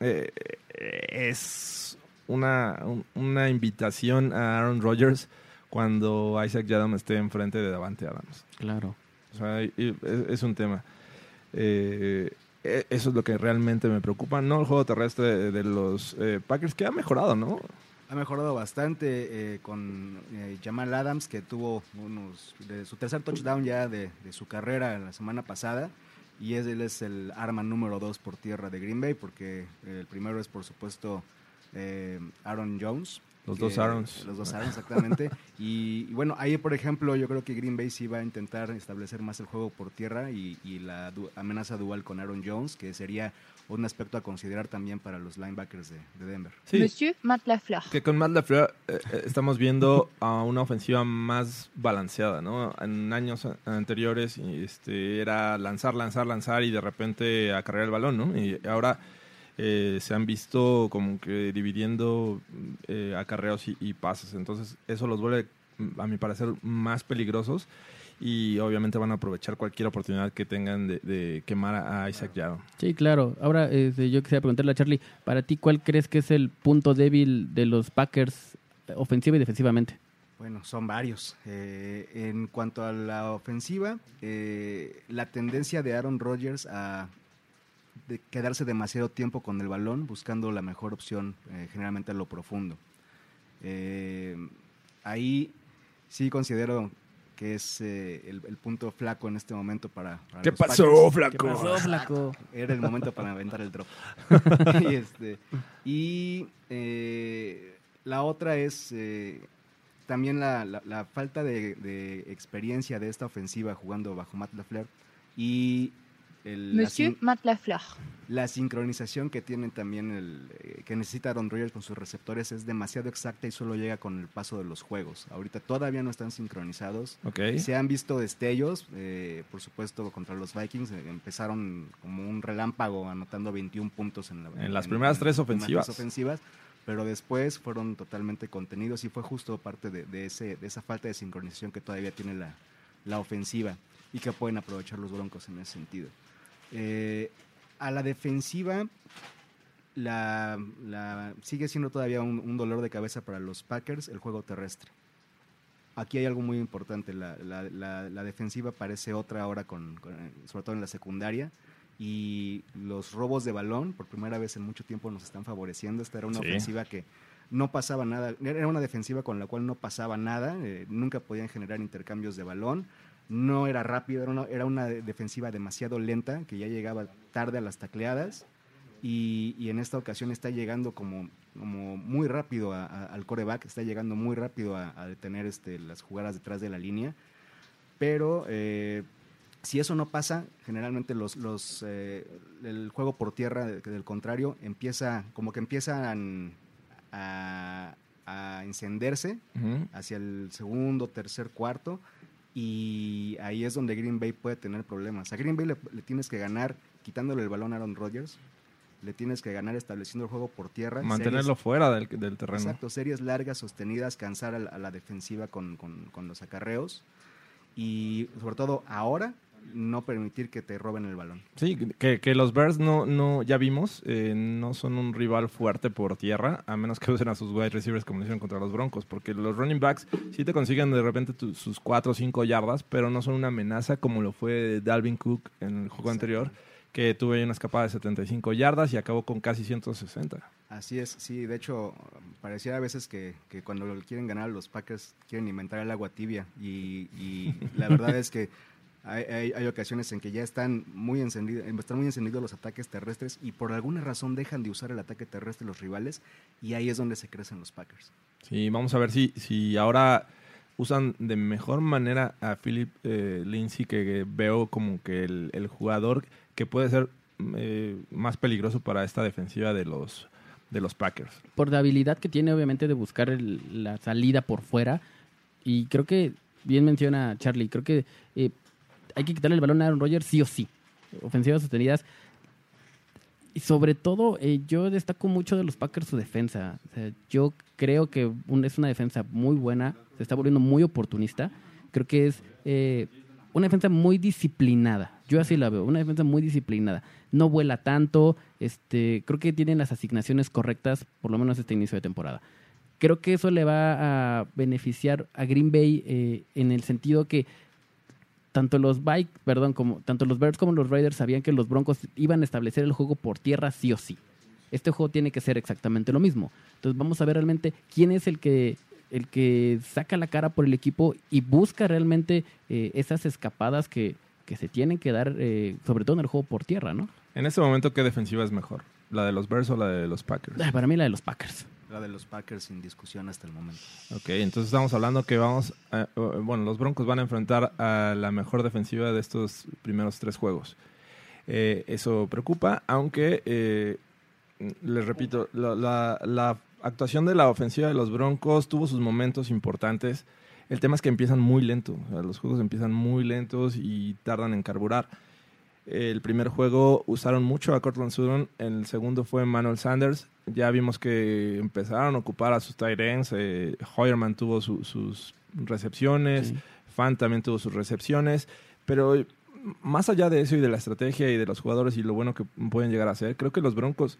eh, es una, un- una invitación a Aaron Rodgers cuando Isaac Yadam esté enfrente de Davante Adams. Claro. O sea, y- y es, es un tema. Eh, e- eso es lo que realmente me preocupa. No el juego terrestre de, de los eh, Packers, que ha mejorado, ¿no? Ha mejorado bastante eh, con eh, Jamal Adams, que tuvo unos de su tercer touchdown ya de, de su carrera la semana pasada. Y es, él es el arma número dos por tierra de Green Bay, porque eh, el primero es, por supuesto, eh, Aaron Jones. Los que- dos Aarons. Los dos Aarons, exactamente. y, y bueno, ahí, por ejemplo, yo creo que Green Bay sí va a intentar establecer más el juego por tierra y, y la du- amenaza dual con Aaron Jones, que sería un aspecto a considerar también para los linebackers de, de Denver. Sí, Monsieur Matt Lafleur. que con Matt LaFleur eh, eh, estamos viendo a una ofensiva más balanceada, ¿no? En años anteriores este, era lanzar, lanzar, lanzar y de repente acarrear el balón, ¿no? Y ahora eh, se han visto como que dividiendo eh, acarreos y, y pases. Entonces eso los vuelve, a mi parecer, más peligrosos y obviamente van a aprovechar cualquier oportunidad que tengan de, de quemar a Isaac Yaro. Sí, claro. Ahora este, yo quisiera preguntarle a Charlie, para ti, ¿cuál crees que es el punto débil de los Packers eh, ofensiva y defensivamente? Bueno, son varios. Eh, en cuanto a la ofensiva, eh, la tendencia de Aaron Rodgers a de quedarse demasiado tiempo con el balón, buscando la mejor opción, eh, generalmente a lo profundo. Eh, ahí sí considero que es eh, el, el punto flaco en este momento para, para ¿Qué los pasó, flaco? ¿Qué pasó, flaco? Era el momento para aventar el drop. y este, y, eh, la otra es eh, también la, la- la falta de, de experiencia de esta ofensiva jugando bajo Matt LaFleur y el- Monsieur sin- Matt Lafleur. la sincronización que tienen también el, eh, que necesita Aaron Rodgers con sus receptores es demasiado exacta y solo llega con el paso de los juegos. Ahorita todavía no están sincronizados. ¿Ok? Se han visto destellos, eh, por supuesto, contra los Vikings. eh, empezaron como un relámpago anotando 21 puntos en, la- En las primeras tres las primeras ofensivas. tres ofensivas, pero después fueron totalmente contenidos y fue justo parte de, de ese, de esa falta de sincronización que todavía tiene la, la ofensiva y que pueden aprovechar los Broncos en ese sentido. Eh, a la defensiva, la, la- sigue siendo todavía un, un dolor de cabeza para los Packers el juego terrestre. Aquí hay algo muy importante. La, la- la- defensiva parece otra ahora, con, con- sobre todo en la secundaria. Y los robos de balón, por primera vez en mucho tiempo, nos están favoreciendo. Esta era una Sí. ofensiva que no pasaba nada. Era una defensiva con la cual no pasaba nada. eh, nunca podían generar intercambios de balón. No era rápido, era una, era una de- defensiva demasiado lenta, que ya llegaba tarde a las tacleadas. Y, y en esta ocasión está llegando como, como muy rápido a- a- al coreback, está llegando muy rápido a, a detener este, las jugadas detrás de la línea. Pero eh, si eso no pasa, generalmente los, los, eh, el juego por tierra de- del contrario empieza, como que empiezan a, a encenderse hacia el segundo, tercer, cuarto. Y ahí es donde Green Bay puede tener problemas. A Green Bay le, le tienes que ganar quitándole el balón a Aaron Rodgers. Le tienes que ganar estableciendo el juego por tierra. Mantenerlo series- fuera del, del terreno. Exacto, series largas, sostenidas, cansar a la, a la defensiva con, con- con los acarreos. Y sobre todo ahora, no permitir que te roben el balón. Sí, que, que los Bears no, no ya vimos, eh, no son un rival fuerte por tierra, a menos que usen a sus wide receivers como lo hicieron contra los Broncos, porque los running backs sí te consiguen de repente tu- sus 4 o 5 yardas, pero no son una amenaza como lo fue Dalvin Cook en el juego anterior, que ahí una escapada de 75 yardas y acabó con casi 160. Así es, sí, de hecho, pareciera a veces que, que cuando quieren ganar los Packers quieren inventar el agua tibia y, y la verdad es que hay, hay- hay ocasiones en que ya están muy, encendidos, están muy encendidos los ataques terrestres y por alguna razón dejan de usar el ataque terrestre los rivales y ahí es donde se crecen los Packers. Sí, vamos a ver si, si ahora usan de mejor manera a Philip eh, Lindsay, que veo como que el, el jugador que puede ser eh, más peligroso para esta defensiva de los, de los Packers. Por la habilidad que tiene, obviamente, de buscar el- la salida por fuera. Y creo que, bien menciona Charlie, creo que eh, hay que quitarle el balón a Aaron Rodgers sí o sí. Ofensivas sostenidas. Y sobre todo, eh, yo destaco mucho de los Packers su defensa. Yo creo que es una defensa muy buena, se está volviendo muy oportunista. Creo que es eh, una defensa muy disciplinada. Yo así la veo, una defensa muy disciplinada. No vuela tanto, este, creo que tienen las asignaciones correctas, por lo menos este inicio de temporada. Creo que eso le va a beneficiar a Green Bay eh, en el sentido que tanto los Bike, perdón, como tanto los Bears como los Raiders sabían que los Broncos iban a establecer el juego por tierra sí o sí. Este juego tiene que ser exactamente lo mismo. Entonces vamos a ver realmente quién es el que el que saca la cara por el equipo y busca realmente eh, esas escapadas que, que se tienen que dar, eh, sobre todo en el juego por tierra, ¿no? En este momento, ¿qué defensiva es mejor? ¿La de los Bears o la de los Packers? Para mí la de los Packers. La de los Packers sin discusión hasta el momento. Ok, entonces estamos hablando que vamos, a- eh, bueno, los Broncos van a enfrentar a la mejor defensiva de estos primeros tres juegos. Eh, eso preocupa, aunque, eh, les repito, la, la- actuación de la ofensiva de los Broncos tuvo sus momentos importantes. El tema es que empiezan muy lento, o sea, los juegos empiezan muy lentos y tardan en carburar. El primer juego usaron mucho a Cortland Sutton, el segundo fue Manuel Sanders. Ya vimos que empezaron a ocupar a sus tight ends. Eh, Hoyerman tuvo su- sus recepciones, Sí. Fan también tuvo sus recepciones, pero más allá de eso y de la estrategia y de los jugadores y lo bueno que pueden llegar a hacer, creo que los Broncos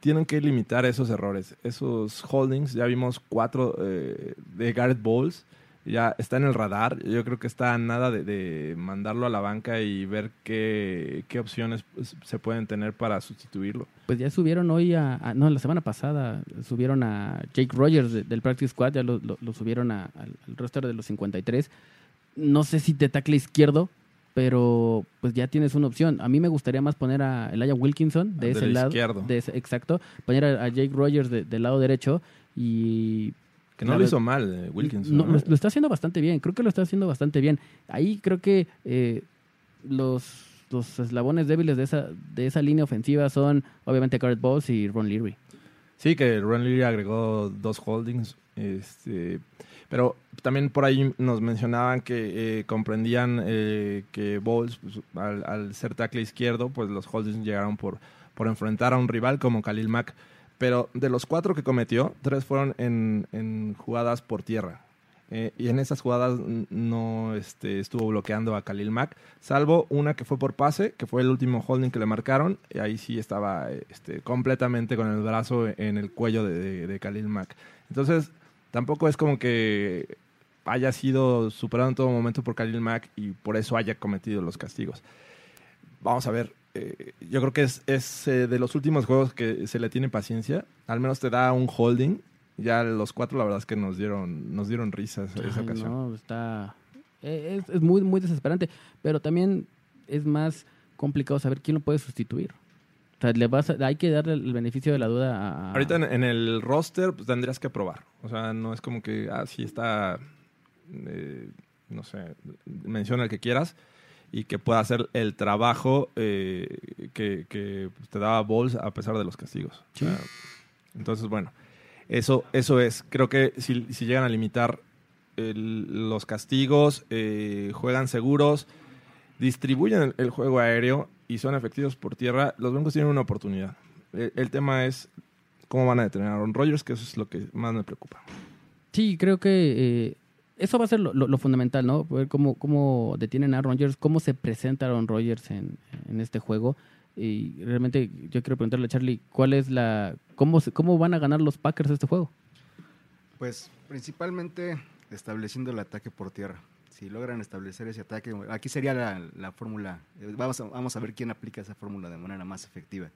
tienen que limitar esos errores, esos holdings. Ya vimos cuatro eh, de Garrett Bowles, ya está en el radar. Yo creo que está a nada de, de mandarlo a la banca y ver qué, qué opciones pues, se pueden tener para sustituirlo. Pues ya subieron hoy a, a- no, la semana pasada subieron a Jake Rogers de- del Practice Squad, ya lo, lo- lo subieron a- al, roster de los 53. No sé si te tackle izquierdo, pero pues ya tienes una opción. A mí me gustaría más poner a Elijah Wilkinson de ese lado. izquierdo. de ese- exacto. Poner a, a Jake Rogers de- del lado derecho y Que no La lo hizo mal eh, Wilkinson. no, ¿no? lo, lo está haciendo bastante bien, creo que lo está haciendo bastante bien. Ahí creo que eh, los, los eslabones débiles de esa, de esa línea ofensiva son obviamente Garrett Bowles y Ron Leary. Sí, que Ron Leary agregó dos holdings. Este, pero también por ahí nos mencionaban que eh, comprendían eh, que Bowles, pues, al, al ser tackle izquierdo, pues los holdings llegaron por, por enfrentar a un rival como Khalil Mack. Pero de los cuatro que cometió, tres fueron en, en jugadas por tierra. Eh, y en esas jugadas no este, estuvo bloqueando a Khalil Mack, salvo una que fue por pase, que fue el último holding que le marcaron. Y ahí sí estaba este, completamente con el brazo en el cuello de, de- de Khalil Mack. Entonces, tampoco es como que haya sido superado en todo momento por Khalil Mack y por eso haya cometido los castigos. Vamos a ver. Eh, yo creo que es, es, eh, de los últimos juegos que se le tiene paciencia. Al menos te da un holding. Ya los cuatro, la verdad es que nos dieron, nos dieron risas esa Ay, ocasión. no, está. eh, Es, es muy, muy desesperante. Pero también es más complicado saber quién lo puede sustituir. O sea, le vas a- hay que darle el beneficio de la duda a. Ahorita en, en el roster pues, tendrías que probar. O sea, no es como que, ah, sí está, eh, no sé, menciona el que quieras y que pueda hacer el trabajo eh, que, que, te daba Balls a pesar de los castigos. O sea, entonces, bueno, eso, eso es. Creo que si, si llegan a limitar el- los castigos, eh, juegan seguros, distribuyen el, el juego aéreo y son efectivos por tierra, los Broncos tienen una oportunidad. El, el tema es cómo van a detener a Aaron Rodgers, que eso es lo que más me preocupa. Sí, creo que eh, eso va a ser lo, fundamental, ¿no? Ver cómo, cómo detienen a Rodgers, cómo se presenta Aaron Rodgers en, en este juego. Y realmente yo quiero preguntarle a Charlie, ¿cuál es la cómo, cómo van a ganar los Packers este juego? Pues principalmente estableciendo el ataque por tierra. Si logran establecer ese ataque, aquí sería la, la fórmula. Vamos a, vamos a ver quién aplica esa fórmula de manera más efectiva.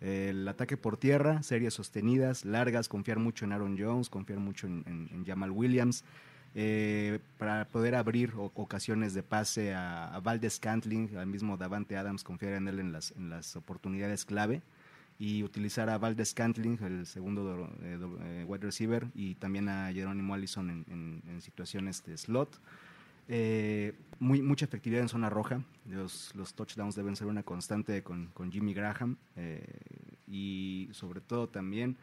El ataque por tierra, series sostenidas, largas, confiar mucho en Aaron Jones, confiar mucho en- en Jamal Williams, eh, para poder abrir ocasiones de pase a, a Valdez Cantling, al mismo Davante Adams, confiar en él en las, en las oportunidades clave y utilizar a Valdez Cantling, el segundo do- eh, eh, wide receiver, y también a Jerónimo Allison en, en- en situaciones de slot. Eh, muy, mucha efectividad en zona roja. Los, los touchdowns deben ser una constante con, Jimmy Graham. eh, y sobre todo también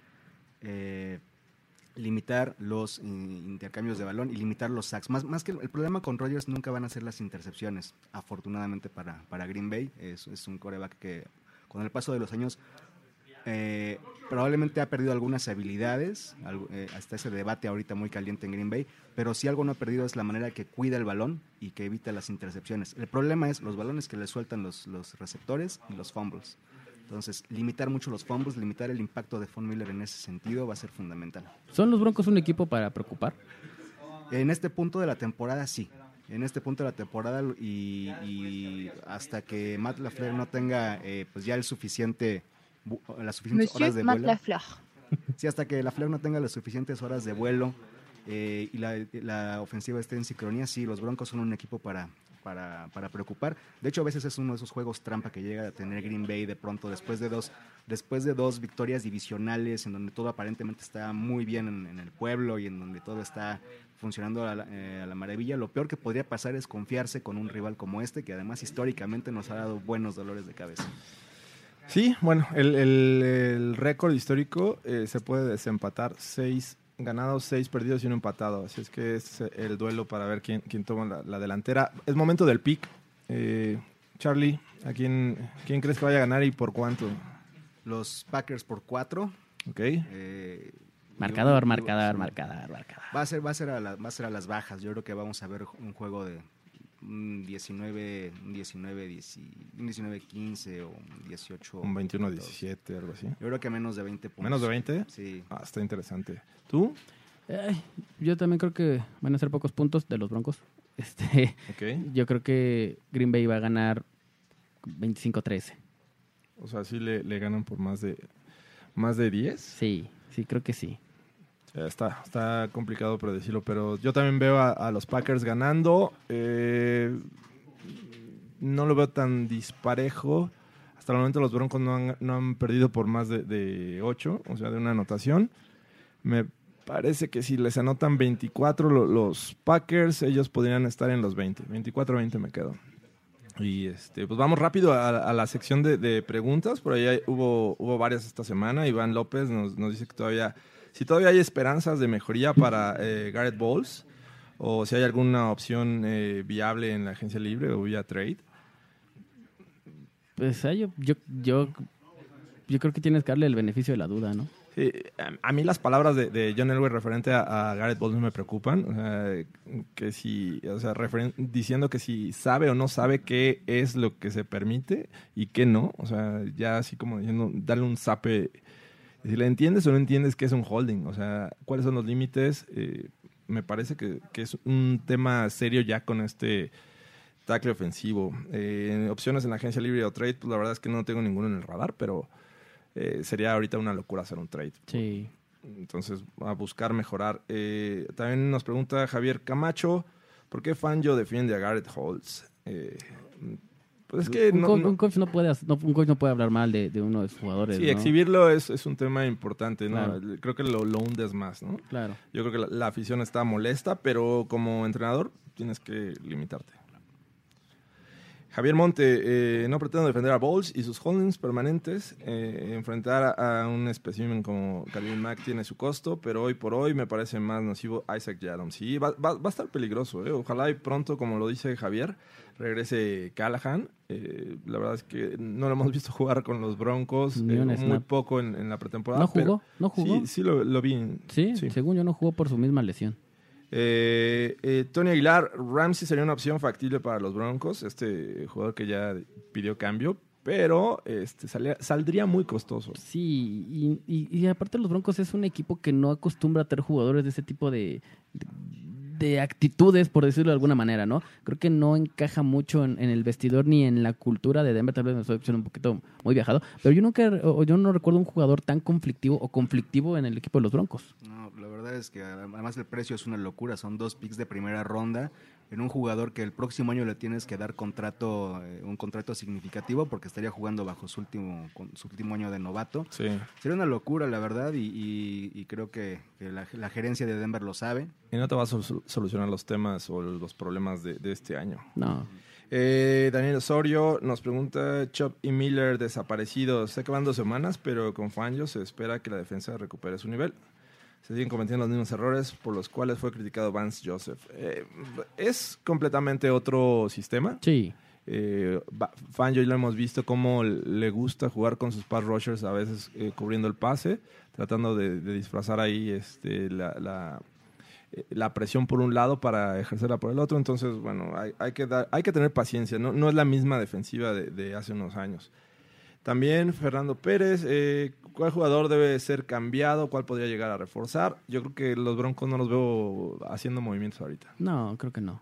limitar los eh, intercambios de balón y limitar los sacks. Más, más que el, problema con Rodgers nunca van a ser las intercepciones, afortunadamente para, para Green Bay. Es, un coreback que con el paso de los años eh, probablemente ha perdido algunas habilidades, eh, hasta ese debate ahorita muy caliente en Green Bay, pero si algo no ha perdido es la manera que cuida el balón y que evita las intercepciones. El problema es los balones que le sueltan los, los receptores y los fumbles. Entonces, limitar mucho los fumbles, limitar el impacto de Von Miller en ese sentido va a ser fundamental. ¿Son los Broncos un equipo para preocupar? En este punto de la temporada, sí. En este punto de la temporada y, y hasta que Matt LaFleur no tenga eh, pues ya el suficiente, las suficientes horas de Matt vuelo. Lafleur. Sí, hasta que la Fleur no tenga las suficientes horas de vuelo eh, y la, la ofensiva esté en sincronía, sí, los Broncos son un equipo para, para, preocupar. De hecho, a veces es uno de esos juegos trampa que llega a tener Green Bay de pronto después de dos, después de dos victorias divisionales en donde todo aparentemente está muy bien en, el pueblo y en donde todo está funcionando a la, eh, a la maravilla. Lo peor que podría pasar es confiarse con un rival como este, que además históricamente nos ha dado buenos dolores de cabeza. Sí, bueno, el, récord histórico eh, se puede desempatar. Seis ganados, seis perdidos y uno empatado. Así es que es eh, el duelo para ver quién, quién toma la, la delantera. Es momento del pick. Eh, Charlie, ¿a quién, quién crees que vaya a ganar y por cuánto? Los Packers por cuatro. Ok. eh, Marcador, un- marcador, sí. marcador, marcador. Va a ser, va a ser a la- va a ser a las bajas. Yo creo que vamos a ver un juego de un 19, un 19, 10 un 19, 15 o un 18. Un 21-17, algo así. Yo creo que menos de 20 puntos. ¿Menos de 20? Sí. Ah, está interesante. ¿Tú? Ay, yo también creo que van a ser pocos puntos de los Broncos. Este, Ok. yo creo que Green Bay va a ganar 25-13. O sea, sí le, le ganan por más de más de 10. Sí, sí, creo que sí. Está, está complicado predecirlo, pero yo también veo a, los Packers ganando. Eh, no lo veo tan disparejo. Hasta el momento los Broncos no han, no han perdido por más de, de 8, o sea, de una anotación. Me parece que si les anotan 24 lo- los Packers, ellos podrían estar en los 20. 24-20 me quedo. Y este, pues vamos rápido a, la sección de, preguntas. Por ahí hubo, hubo varias esta semana. Iván López nos, nos dice que todavía, si todavía hay esperanzas de mejoría para eh, Garrett Bowles, o si hay alguna opción eh, viable en la agencia libre o vía trade. Pues yo, yo, yo, yo creo que tienes que darle el beneficio de la duda, ¿no? Sí, a, mí las palabras de, de John Elway referente a, a Garrett Bowles me preocupan. O sea, que si, o sea, referen- diciendo que si sabe o no sabe qué es lo que se permite y qué no. O sea, ya así como diciendo, darle un zape. Si le entiendes o no entiendes qué es un holding. O sea, cuáles son los límites. Eh, me parece que, que es un tema serio ya con este tackle ofensivo. Eh, opciones en la agencia libre o trade, pues la verdad es que no tengo ninguno en el radar, pero eh, sería ahorita una locura hacer un trade. Sí. Entonces, a buscar mejorar. Eh, también nos pregunta Javier Camacho, ¿por qué Fangio defiende a Garrett Holtz? Pues es que un, no, no- un coach no puede, no, un coach no puede hablar mal de, de uno de sus jugadores. sí, exhibirlo es, es un tema importante, ¿no? Claro. Creo que lo, lo hundes más, ¿no? Claro. Yo creo que la, la afición está molesta, pero como entrenador tienes que limitarte. Javier Monte, eh, no pretendo defender a Bowles y sus holdings permanentes. eh, enfrentar a, a un espécimen como Khalil Mack tiene su costo, pero hoy por hoy me parece más nocivo Isaac Yadom. Sí, va, va- va a estar peligroso. eh. Ojalá y pronto, como lo dice Javier, regrese Callahan. Eh, la verdad es que no lo hemos visto jugar con los Broncos. Eh, muy snap. poco en, en la pretemporada. ¿No jugó? pero ¿No jugó? Sí, sí lo, lo vi. Sí, según yo no jugó por su misma lesión. Eh, eh, Tony Aguilar, Ramsey sería una opción factible para los Broncos, este jugador que ya pidió cambio, pero este, salía- saldría muy costoso. Sí, y, y- y aparte los Broncos es un equipo que no acostumbra a tener jugadores de ese tipo de, de, de actitudes, por decirlo de alguna manera, ¿no? Creo que no encaja mucho en, el vestidor ni en la cultura de Denver, tal vez me estoy un poquito muy viajado, pero yo nunca, o yo no recuerdo un jugador tan conflictivo o conflictivo en el equipo de los Broncos. No, la verdad es que además el precio es una locura. Son dos picks de primera ronda en un jugador que el próximo año le tienes que dar contrato, eh, un contrato significativo porque estaría jugando bajo su último, con- su último año de novato. Sí. Sería una locura, la verdad, y, y- y creo que, que la, la gerencia de Denver lo sabe. Y no te va a sol- solucionar los temas o los problemas de, de este año. No. Eh, Daniel Osorio nos pregunta, Chop y Miller desaparecidos. Que van dos semanas, pero con Fangio se espera que la defensa recupere su nivel. Se siguen cometiendo los mismos errores por los cuales fue criticado Vance Joseph. Eh, es completamente otro sistema. Sí. Eh, Fangio ya lo hemos visto cómo le gusta jugar con sus pass rushers, a veces eh, cubriendo el pase, tratando de, de disfrazar ahí este, la, la, eh, la presión por un lado para ejercerla por el otro. Entonces, bueno, hay, hay que, dar, hay que tener paciencia. No, no es la misma defensiva de, de hace unos años. También Fernando Pérez, eh, ¿cuál jugador debe ser cambiado? ¿Cuál podría llegar a reforzar? Yo creo que los Broncos no los veo haciendo movimientos ahorita. No, creo que no.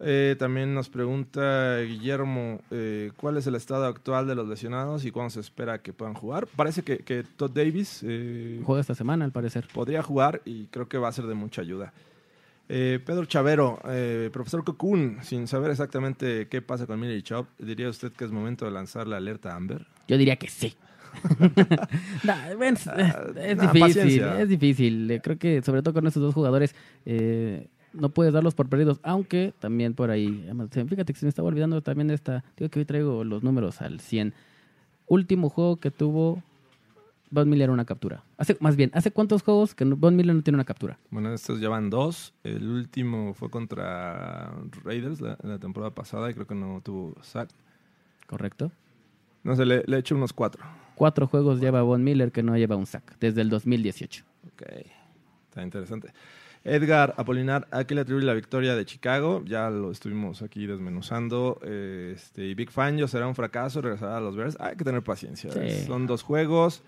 Eh, también nos pregunta Guillermo, eh, ¿cuál es el estado actual de los lesionados y cuándo se espera que puedan jugar? Parece que, que Todd Davis eh, Juega esta semana, al parecer. podría jugar y creo que va a ser de mucha ayuda. Eh, Pedro Chavero, eh, profesor Cocoon, sin saber exactamente qué pasa con Miller y Chop, ¿diría usted que es momento de lanzar la alerta Amber? Yo diría que sí. Nah, ven, es, es nah, difícil, paciencia. es difícil. Eh, Creo que sobre todo con estos dos jugadores eh, no puedes darlos por perdidos, aunque también por ahí, se- fíjate que se me estaba olvidando también de esta, digo que hoy traigo los números al 100. Último juego que tuvo Von Miller una captura. Hace, más bien, ¿hace cuántos juegos que no- Von Miller no tiene una captura? Bueno, estos ya van dos. El último fue contra Raiders la, la temporada pasada y creo que no tuvo sack. ¿Correcto? No sé, le, le he hecho unos cuatro. Cuatro juegos lleva Von Miller que no lleva un sack desde el 2018. Ok, está interesante. Edgar Apolinar, ¿a qué le atribuye la victoria de Chicago? Ya lo estuvimos aquí desmenuzando. Este, y Big Fan, yo será un fracaso, regresará a los Bears. Hay que tener paciencia. Sí. Son dos juegos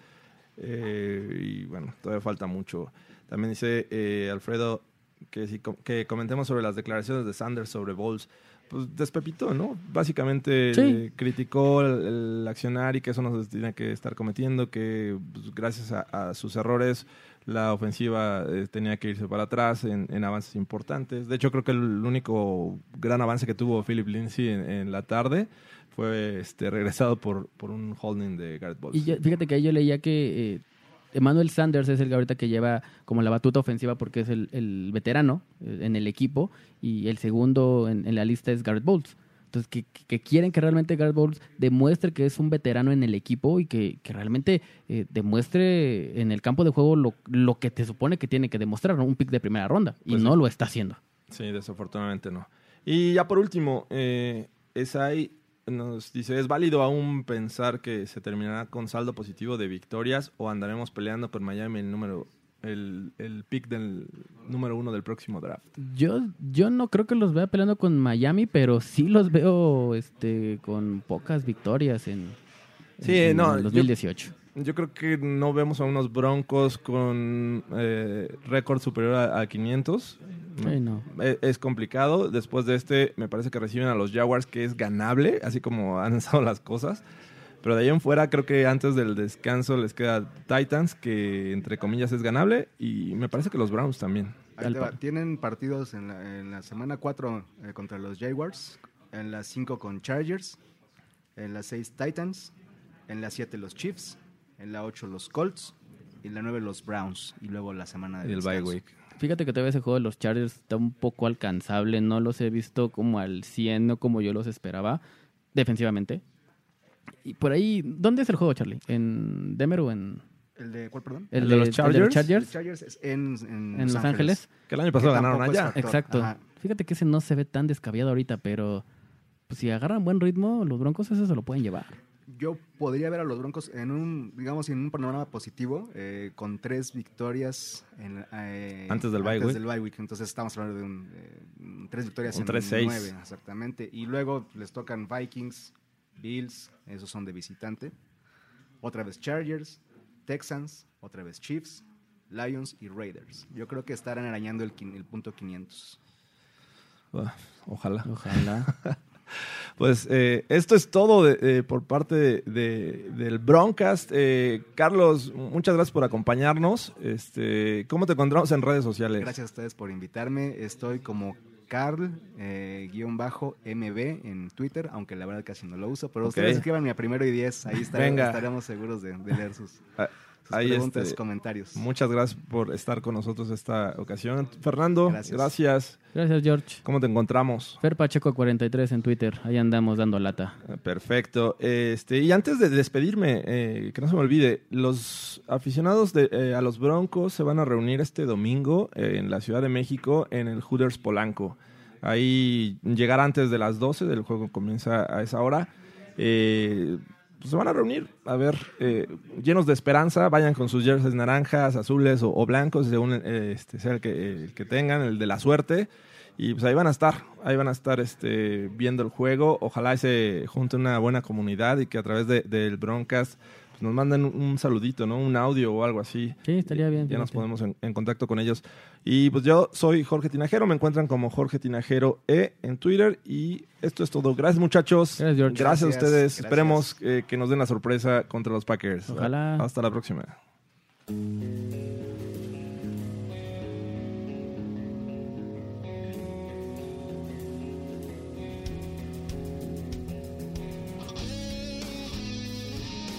y bueno, todavía falta mucho. También dice eh, Alfredo que, si que comentemos sobre las declaraciones de Sanders sobre Bowles. Pues despepitó, ¿no? Básicamente Sí. eh, criticó el, el accionar y que eso no se tiene que estar cometiendo, que pues, gracias a, a sus errores la ofensiva eh, tenía que irse para atrás en, en avances importantes. De hecho, creo que el único gran avance que tuvo Philip Lindsay en, en la tarde fue este, regresado por, por un holding de Garrett Bowles. Y yo- fíjate que ahí yo leía que eh, Emmanuel Sanders es el que ahorita que lleva como la batuta ofensiva porque es el, el veterano eh, en el equipo y el segundo en, en la lista es Garrett Bowles. Entonces, que, que quieren que realmente Garrett Bowles demuestre que es un veterano en el equipo y que, que realmente eh, demuestre en el campo de juego lo, lo que te supone que tiene que demostrar, ¿no? un pick de primera ronda. Y Pues no sí. lo está haciendo. Sí, desafortunadamente no. Y ya por último, eh, Esai nos dice, ¿es válido aún pensar que se terminará con saldo positivo de victorias o andaremos peleando por Miami el número el, el pick del número uno del próximo draft? Yo, yo no creo que los vea peleando con Miami, pero sí los veo este, con pocas victorias en, Sí, en- no, en yo- 2018. Yo creo que no vemos a unos Broncos con eh, récord superior a, a 500. Sí, no. Es, complicado. Después de este, me parece que reciben a los Jaguars, que es ganable, así como han estado las cosas. Pero de ahí en fuera, creo que antes del descanso les queda Titans, que entre comillas es ganable. Y me parece que los Browns también. Ahí te va. Tienen partidos en la, en la semana 4 eh, contra los Jaguars, en la 5 con Chargers, en la 6 Titans, en la 7 los Chiefs, en la 8 los Colts y en la 9 los Browns y luego la semana de Y el bye week. Fíjate que todavía ese juego de los Chargers está un poco alcanzable. No los he visto como al 100, no como yo los esperaba, defensivamente. Y por ahí, ¿dónde es el juego, Charlie? ¿En Denver o en...? ¿El de cuál, perdón? El, ¿El de los El Chargers? Los Chargers es en, en, ¿En Los Ángeles? Que el año pasado Que ganaron allá. Exacto. Ajá. Fíjate que ese no se ve tan descabellado ahorita, pero pues, si agarran buen ritmo, los Broncos ese se lo pueden llevar. Yo podría ver a los Broncos en un, digamos, en un panorama positivo, eh, con tres victorias en, eh, Antes del bye week. del bye week. Entonces estamos hablando de un, eh, tres victorias Un en 3-6. nueve, exactamente. Y luego les tocan Vikings, Bills, esos son de visitante. Otra vez Chargers, Texans, otra vez Chiefs, Lions y Raiders. Yo creo que estarán arañando el, el punto 500. Ah, Ojalá. Ojalá. Pues eh, esto es todo de- eh, por parte de- de- del Broncast. Eh, Carlos, muchas gracias por acompañarnos. Este, ¿Cómo te encontramos en redes sociales? Gracias a ustedes por invitarme. Estoy como Carl, eh, guion bajo, MB en Twitter, aunque la verdad casi no lo uso, pero ustedes escriban a primero y 10, ahí Venga. estaremos seguros de, de leer sus, Ah, sus ahí, preguntas, este, comentarios. Muchas gracias por estar con nosotros esta ocasión. Fernando, Gracias. gracias. Gracias, George. ¿Cómo te encontramos? Fer Pacheco 43 en Twitter. Ahí andamos dando lata. Eh, Perfecto. Este, y antes de despedirme, eh, que no se me olvide, los aficionados de, eh, a los Broncos se van a reunir este domingo eh, en la Ciudad de México en el Hooters Polanco. Ahí llegar antes de las 12, del juego comienza a esa hora. Eh, se van a reunir, a ver, eh, llenos de esperanza, vayan con sus jerseys naranjas, azules o, blancos, según eh, este, sea el que, el que tengan, el de la suerte. Y pues ahí van a estar, ahí van a estar este, viendo el juego. Ojalá se junte una buena comunidad y que a través de- del Broncast nos manden un, saludito, ¿no? Un audio o algo así. Sí, estaría bien. Ya nos ponemos en, en contacto con ellos. Y pues yo soy Jorge Tinajero, me encuentran como Jorge Tinajero E en Twitter. Y esto es todo. Gracias, muchachos. Gracias, George. Gracias a ustedes. gracias. Esperemos eh, que nos den la sorpresa contra los Packers. Ojalá. Hasta la próxima.